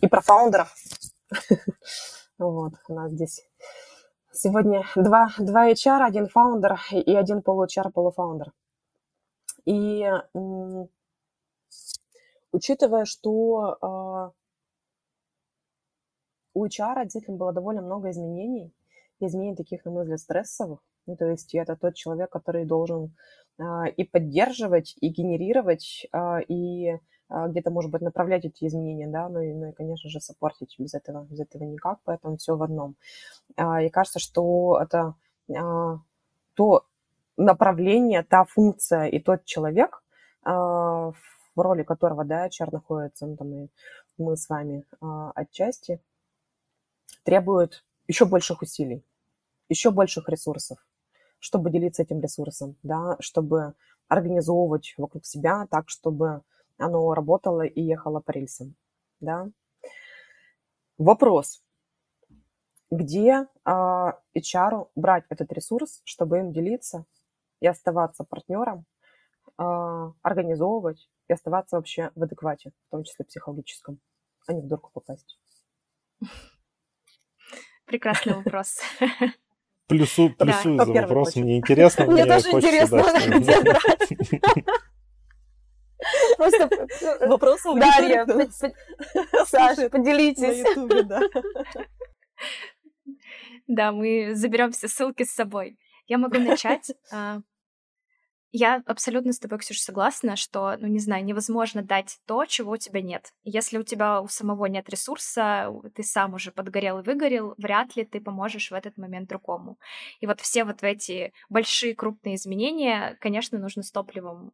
и про фаундеров. Вот, у нас здесь сегодня два, два HR, один фаундер и один полу-HR, полуфаундер. И учитывая, что э, у HR действительно было довольно много изменений, изменений таких, на мой взгляд, стрессовых, ну, то есть это тот человек, который должен э, и поддерживать, и генерировать, э, и а, где-то, может быть, направлять эти изменения, да, ну и, ну и, конечно же, сопортить без этого, без этого никак, поэтому все в одном. А, и кажется, что это а, то направление, та функция и тот человек, в роли которого, да, HR находится, ну, там и мы с вами отчасти, требует еще больших усилий, еще больших ресурсов, чтобы делиться этим ресурсом, да, чтобы организовывать вокруг себя так, чтобы оно работало и ехало по рельсам, да. Вопрос. Где а, HR брать этот ресурс, чтобы им делиться и оставаться партнером, а, организовывать и оставаться вообще в адеквате, в том числе психологическом, а не в дурку попасть? Прекрасный вопрос. Плюсу, плюсую да. за вопрос. Мне интересно. Мне, мне тоже интересно, где брать. Просто вопрос Дарья, Саша, поделитесь. Да, мы заберем все ссылки с собой. Я могу начать. А, я абсолютно с тобой, Ксюша, согласна, что, ну, не знаю, невозможно дать то, чего у тебя нет. Если у тебя у самого нет ресурса, ты сам уже подгорел и выгорел, вряд ли ты поможешь в этот момент другому. И вот все вот эти большие крупные изменения, конечно, нужно с топливом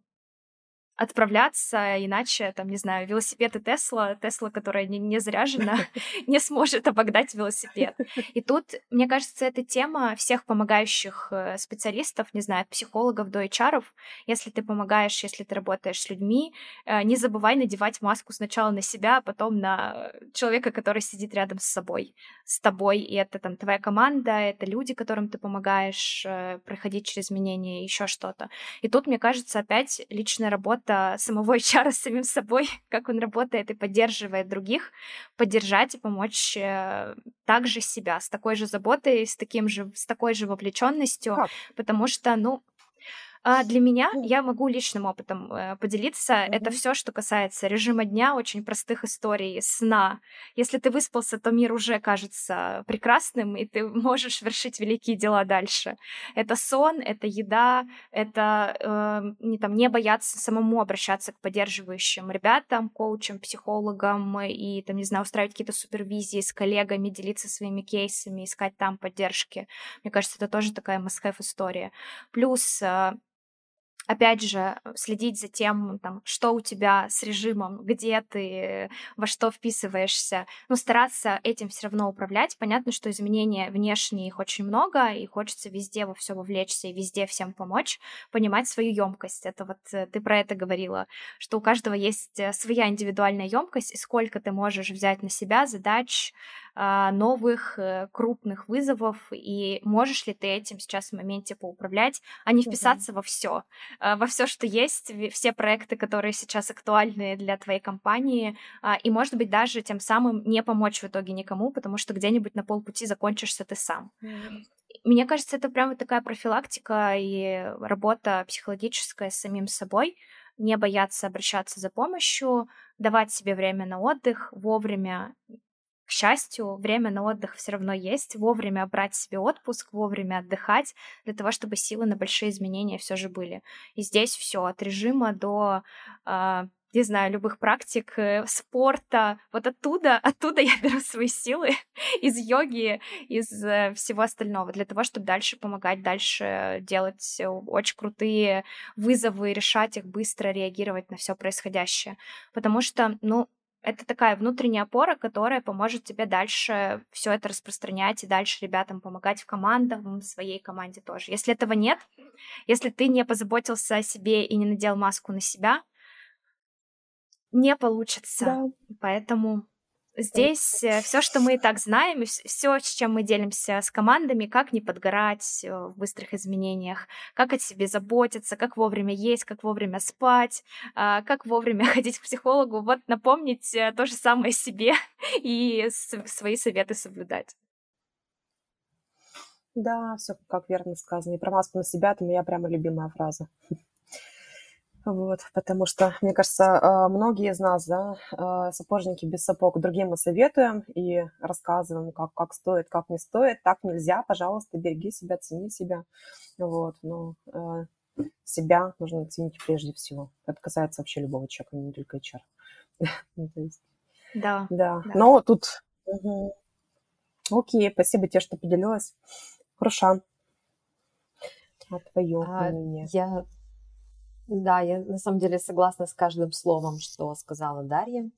отправляться, иначе, там, не знаю, велосипед и Тесла, Тесла, которая не, не заряжена, не сможет обогнать велосипед. И тут, мне кажется, эта тема всех помогающих э, специалистов, не знаю, от психологов до HR, если ты помогаешь, если ты работаешь с людьми, э, не забывай надевать маску сначала на себя, а потом на человека, который сидит рядом с собой, с тобой, и это там твоя команда, это люди, которым ты помогаешь э, проходить через изменения, еще что-то. И тут, мне кажется, опять личная работа работа самого HR с самим собой, как он работает и поддерживает других, поддержать и помочь э, также себя с такой же заботой, с таким же, с такой же вовлеченностью, потому что, ну, а для меня, я могу личным опытом э, поделиться, mm-hmm. это все, что касается режима дня, очень простых историй, сна. Если ты выспался, то мир уже кажется прекрасным, и ты можешь вершить великие дела дальше. Это сон, это еда, это э, не, там, не бояться самому обращаться к поддерживающим ребятам, коучам, психологам, и, там, не знаю, устраивать какие-то супервизии с коллегами, делиться своими кейсами, искать там поддержки. Мне кажется, это тоже такая must история. Плюс э, опять же, следить за тем, там, что у тебя с режимом, где ты, во что вписываешься, ну, стараться этим все равно управлять. Понятно, что изменения внешние их очень много, и хочется везде во все вовлечься и везде всем помочь, понимать свою емкость. Это вот э, ты про это говорила, что у каждого есть э, своя индивидуальная емкость, и сколько ты можешь взять на себя задач, новых э, крупных вызовов, и можешь ли ты этим сейчас в моменте поуправлять, а не вписаться mm-hmm. во все, а, во все, что есть, все проекты, которые сейчас актуальны для твоей компании, а, и, может быть, даже тем самым не помочь в итоге никому, потому что где-нибудь на полпути закончишься ты сам. Mm-hmm. Мне кажется, это прямо такая профилактика и работа психологическая с самим собой, не бояться обращаться за помощью, давать себе время на отдых, вовремя к счастью, время на отдых все равно есть, вовремя брать себе отпуск, вовремя отдыхать, для того, чтобы силы на большие изменения все же были. И здесь все от режима до э, не знаю, любых практик, э, спорта, вот оттуда, оттуда я беру свои силы из йоги, из э, всего остального, для того, чтобы дальше помогать, дальше делать очень крутые вызовы, решать их быстро, реагировать на все происходящее. Потому что, ну, это такая внутренняя опора, которая поможет тебе дальше все это распространять и дальше ребятам помогать в командах, в своей команде тоже. Если этого нет, если ты не позаботился о себе и не надел маску на себя, не получится. Да. Поэтому Здесь э, все, что мы и так знаем, и все, с чем мы делимся с командами, как не подгорать э, в быстрых изменениях, как о себе заботиться, как вовремя есть, как вовремя спать, а, как вовремя ходить к психологу. Вот напомнить э, то же самое себе и свои советы соблюдать. Да, все как верно сказано. И про маску на себя это моя прямо любимая фраза. Вот, потому что, мне кажется, а, многие из нас, да, а, сапожники без сапог, другим мы советуем и рассказываем, как, как стоит, как не стоит. Так нельзя, пожалуйста, береги себя, цени себя. Вот, но а, себя нужно ценить прежде всего. Это касается вообще любого человека, не только HR. Ну, да. Да. Но тут... Окей, спасибо тебе, что поделилась. Хорошо. А твое мнение? Я да, я на самом деле согласна с каждым словом, что сказала Дарья.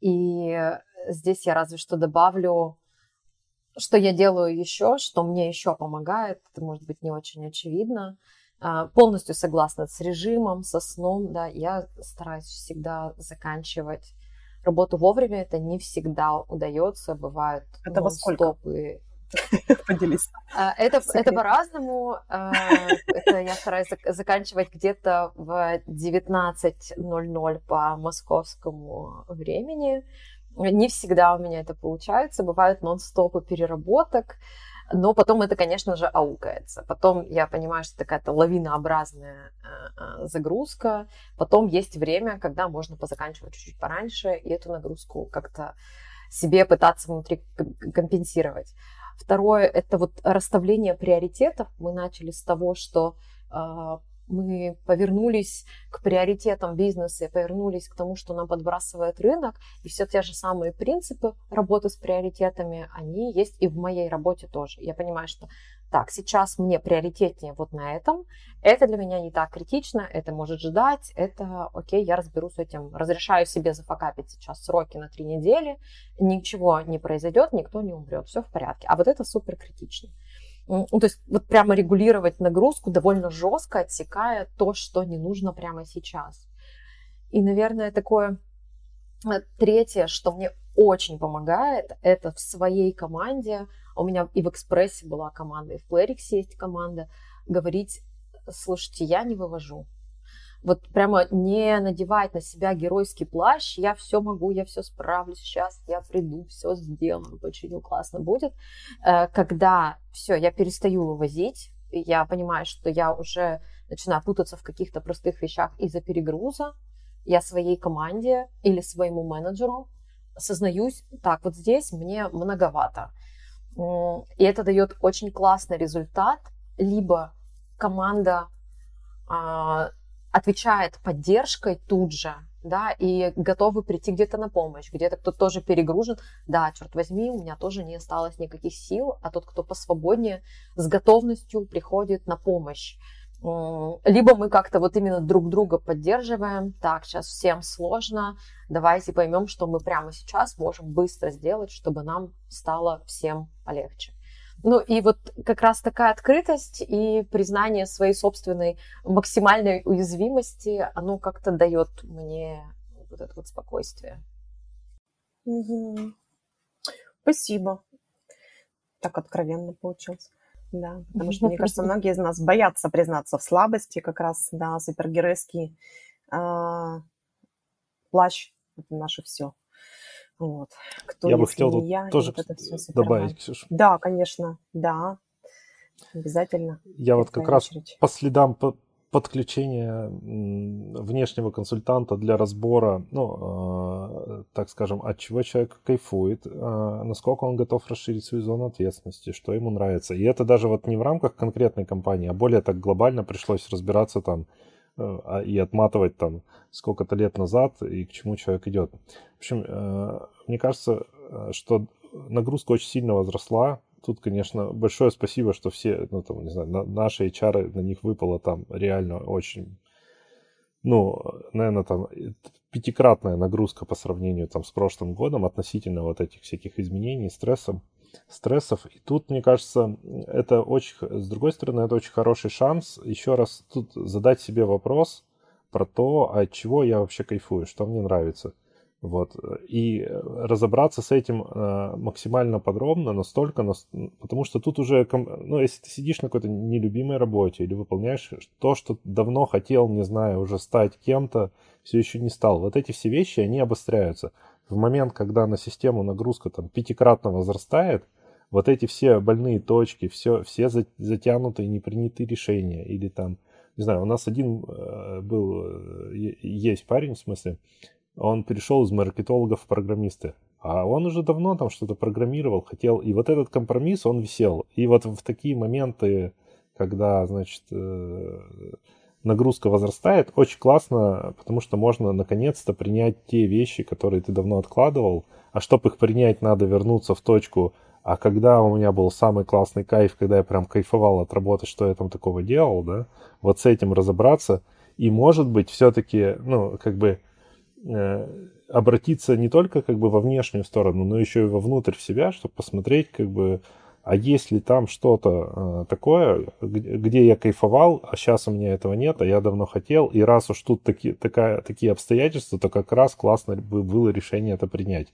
И здесь я разве что добавлю, что я делаю еще, что мне еще помогает, это может быть не очень очевидно. А, полностью согласна с режимом, со сном, да, я стараюсь всегда заканчивать работу вовремя, это не всегда удается, бывают это во сколько? Поделись. А, это, это по-разному. А, это я стараюсь заканчивать где-то в 19.00 по московскому времени. Не всегда у меня это получается. Бывают нон-стопы переработок. Но потом это, конечно же, аукается. Потом я понимаю, что такая-то лавинообразная э, загрузка. Потом есть время, когда можно позаканчивать чуть-чуть пораньше и эту нагрузку как-то себе пытаться внутри компенсировать. Второе – это вот расставление приоритетов. Мы начали с того, что э, мы повернулись к приоритетам бизнеса, повернулись к тому, что нам подбрасывает рынок, и все те же самые принципы работы с приоритетами, они есть и в моей работе тоже. Я понимаю, что так, сейчас мне приоритетнее вот на этом, это для меня не так критично, это может ждать, это окей, я разберусь с этим, разрешаю себе зафакапить сейчас сроки на три недели, ничего не произойдет, никто не умрет, все в порядке. А вот это супер критично. Ну, то есть вот прямо регулировать нагрузку довольно жестко, отсекая то, что не нужно прямо сейчас. И, наверное, такое э, третье, что мне очень помогает, это в своей команде, у меня и в Экспрессе была команда, и в Playrix есть команда, говорить, слушайте, я не вывожу, вот прямо не надевать на себя геройский плащ, я все могу, я все справлюсь, сейчас я приду, все сделаю, починю, классно будет. Э, когда все, я перестаю вывозить, я понимаю, что я уже начинаю путаться в каких-то простых вещах из-за перегруза, я своей команде или своему менеджеру осознаюсь, так, вот здесь мне многовато. И это дает очень классный результат. Либо команда а, отвечает поддержкой тут же, да, и готовы прийти где-то на помощь, где-то кто-то тоже перегружен, да, черт возьми, у меня тоже не осталось никаких сил, а тот, кто посвободнее, с готовностью приходит на помощь. Либо мы как-то вот именно друг друга поддерживаем, так, сейчас всем сложно, давайте поймем, что мы прямо сейчас можем быстро сделать, чтобы нам стало всем полегче. Ну и вот как раз такая открытость и признание своей собственной максимальной уязвимости, оно как-то дает мне вот это вот спокойствие. Угу. Спасибо. Так откровенно получилось. Да, потому что, мне кажется, многие из нас боятся признаться в слабости, как раз, да, супергеройский э, плащ – это наше все. Вот. Кто, я бы хотел тут я, тоже вот добавить, Ксюша. Да, конечно, да, обязательно. Я вот как раз по следам подключения внешнего консультанта для разбора, ну, э, так скажем, от чего человек кайфует, э, насколько он готов расширить свою зону ответственности, что ему нравится. И это даже вот не в рамках конкретной компании, а более так глобально пришлось разбираться там Э, а, и отматывать там сколько-то лет назад и к чему человек идет. В общем, э, мне кажется, э, что нагрузка очень сильно возросла. Тут, конечно, большое спасибо, что все, ну, там, не знаю, наши HR, на них выпало там реально очень, ну, наверное, там пятикратная нагрузка по сравнению там с прошлым годом относительно вот этих всяких изменений, стрессов стрессов. И тут, мне кажется, это очень, с другой стороны, это очень хороший шанс еще раз тут задать себе вопрос про то, от чего я вообще кайфую, что мне нравится. Вот. И разобраться с этим э, максимально подробно, настолько, потому что тут уже, ну, если ты сидишь на какой-то нелюбимой работе или выполняешь то, что давно хотел, не знаю, уже стать кем-то, все еще не стал, вот эти все вещи, они обостряются в момент, когда на систему нагрузка там пятикратно возрастает, вот эти все больные точки, все, все затянутые, непринятые решения, или там, не знаю, у нас один э, был, э, есть парень, в смысле, он перешел из маркетологов в программисты, а он уже давно там что-то программировал, хотел, и вот этот компромисс, он висел. И вот в такие моменты, когда, значит, э, нагрузка возрастает, очень классно, потому что можно наконец-то принять те вещи, которые ты давно откладывал, а чтобы их принять, надо вернуться в точку, а когда у меня был самый классный кайф, когда я прям кайфовал от работы, что я там такого делал, да, вот с этим разобраться, и может быть все-таки, ну, как бы обратиться не только как бы во внешнюю сторону, но еще и вовнутрь в себя, чтобы посмотреть как бы, а есть ли там что-то э, такое, где я кайфовал, а сейчас у меня этого нет, а я давно хотел, и раз уж тут таки, такая, такие обстоятельства, то как раз классно бы было решение это принять.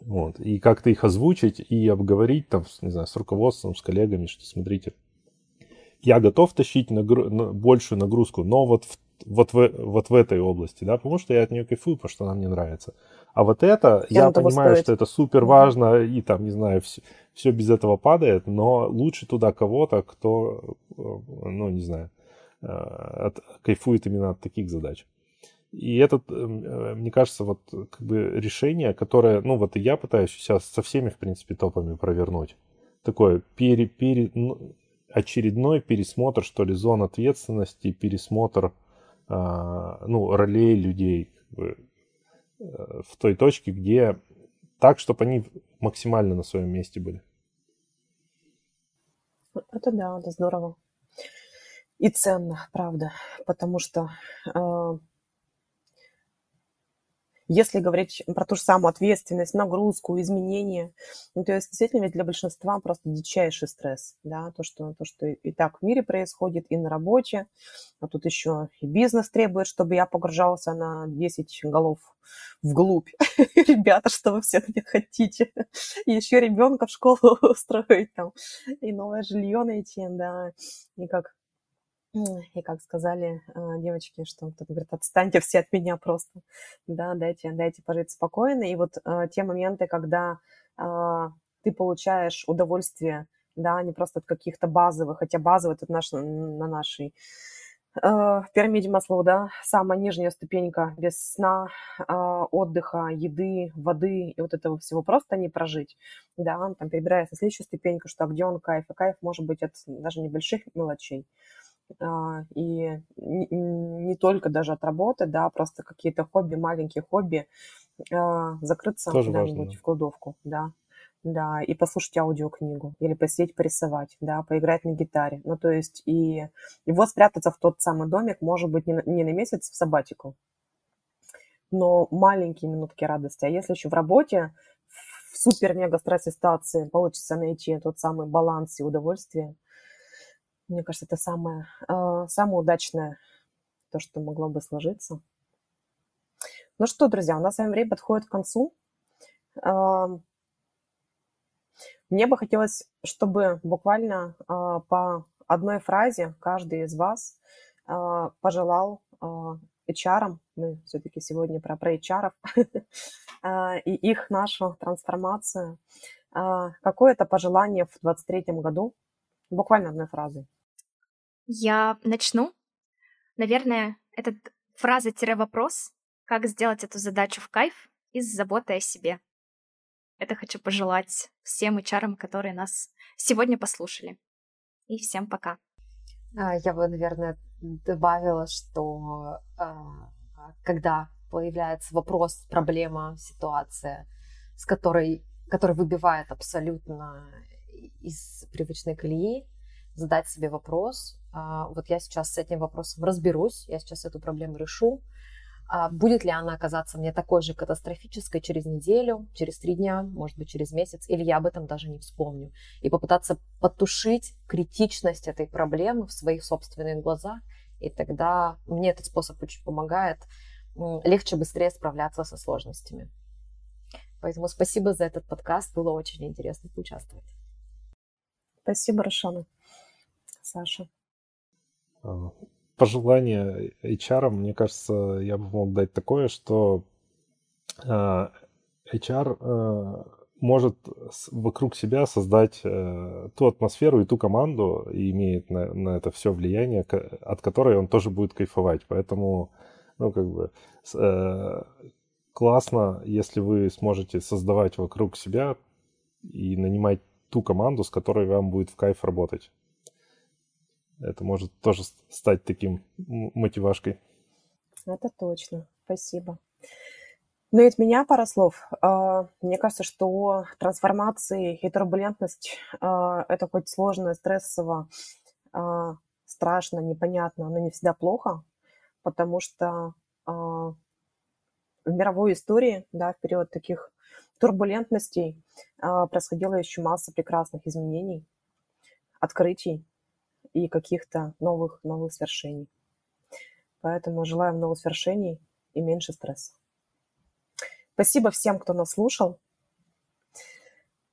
Вот. И как-то их озвучить и обговорить там, не знаю, с руководством, с коллегами, что смотрите, я готов тащить нагру... на большую нагрузку, но вот в, вот, в, вот в этой области, да, потому что я от нее кайфую, потому что она мне нравится. А вот это, я, я понимаю, стоит. что это супер важно, и там, не знаю, все, все без этого падает, но лучше туда кого-то, кто, э, ну, не знаю, э, от, кайфует именно от таких задач. И это, э, мне кажется, вот как бы решение, которое, ну вот и я пытаюсь сейчас со всеми, в принципе, топами провернуть. Такое пере, пере, ну, очередной пересмотр, что ли, зон ответственности, пересмотр, ну, ролей людей э, в той точке, где так, чтобы они максимально на своем месте были. Это да, это здорово. И ценно, правда, потому что э, если говорить про ту же самую ответственность, нагрузку, изменения, ну, то есть действительно ведь для большинства просто дичайший стресс, да, то, что, то, что и так в мире происходит, и на работе, а тут еще и бизнес требует, чтобы я погружался на 10 голов вглубь. Ребята, что вы все от хотите? Еще ребенка в школу устроить там, и новое жилье найти, да, и как и как сказали а, девочки, что кто-то говорит, отстаньте все от меня просто, да, дайте, дайте пожить спокойно. И вот а, те моменты, когда а, ты получаешь удовольствие, да, не просто от каких-то базовых, хотя базовые это наш, на нашей в пирамиде Маслоу, да, самая нижняя ступенька, без сна, отдыха, еды, воды и вот этого всего просто не прожить, да, там перебираясь на следующую ступеньку, что где он кайф, и кайф может быть от даже небольших мелочей, а, и не только даже от работы, да, просто какие-то хобби, маленькие хобби, а, закрыться куда-нибудь в кладовку, да, да, и послушать аудиокнигу, или посидеть, порисовать, да, поиграть на гитаре. Ну, то есть и, и вот спрятаться в тот самый домик, может быть, не на, не на месяц в сабатику, но маленькие минутки радости. А если еще в работе, в супер-мега-стрессовой ситуации получится найти тот самый баланс и удовольствие – мне кажется, это самое, э, самое удачное, то, что могло бы сложиться. Ну что, друзья, у нас с вами время подходит к концу. Э, мне бы хотелось, чтобы буквально э, по одной фразе каждый из вас пожелал HR, мы все-таки сегодня про, про HR, и их нашу трансформацию, какое-то пожелание в 2023 году, буквально одной фразой. Я начну. Наверное, этот фраза-вопрос, как сделать эту задачу в кайф и с заботой о себе. Это хочу пожелать всем HR, которые нас сегодня послушали. И всем пока. А, я бы, наверное, добавила, что а, когда появляется вопрос, проблема, ситуация, с которой, которая выбивает абсолютно из привычной колеи, задать себе вопрос, а, вот я сейчас с этим вопросом разберусь, я сейчас эту проблему решу, а, будет ли она оказаться мне такой же катастрофической через неделю, через три дня, может быть, через месяц, или я об этом даже не вспомню. И попытаться потушить критичность этой проблемы в своих собственных глазах, и тогда мне этот способ очень помогает легче, быстрее справляться со сложностями. Поэтому спасибо за этот подкаст, было очень интересно поучаствовать. Спасибо, Рошана. Саша. А, пожелание HR, мне кажется, я бы мог дать такое, что HR а, может вокруг себя создать э, ту атмосферу и ту команду, и имеет на, на это все влияние, от которой он тоже будет кайфовать. Поэтому, ну, как бы, э, классно, если вы сможете создавать вокруг себя и нанимать ту команду, с которой вам будет в кайф работать. Это может тоже стать таким мотивашкой. Это точно. Спасибо. Ну и от меня пара слов. А, мне кажется, что трансформации и турбулентность а, – это хоть сложно, стрессово, а, страшно, непонятно, но не всегда плохо, потому что в мировой истории, да, в период таких турбулентностей происходила еще масса прекрасных изменений, открытий и каких-то новых, новых свершений. Поэтому желаю много свершений и меньше стресса. Спасибо всем, кто нас слушал.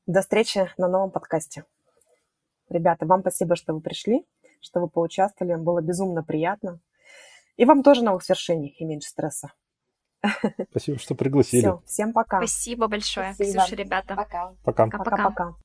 До встречи на новом подкасте. Ребята, вам спасибо, что вы пришли, что вы поучаствовали. Было безумно приятно. И вам тоже новых свершений и меньше стресса. Спасибо, что пригласили. Все, всем пока. Спасибо большое, Спасибо. Ксюша, ребята. Пока. Пока. Пока-пока.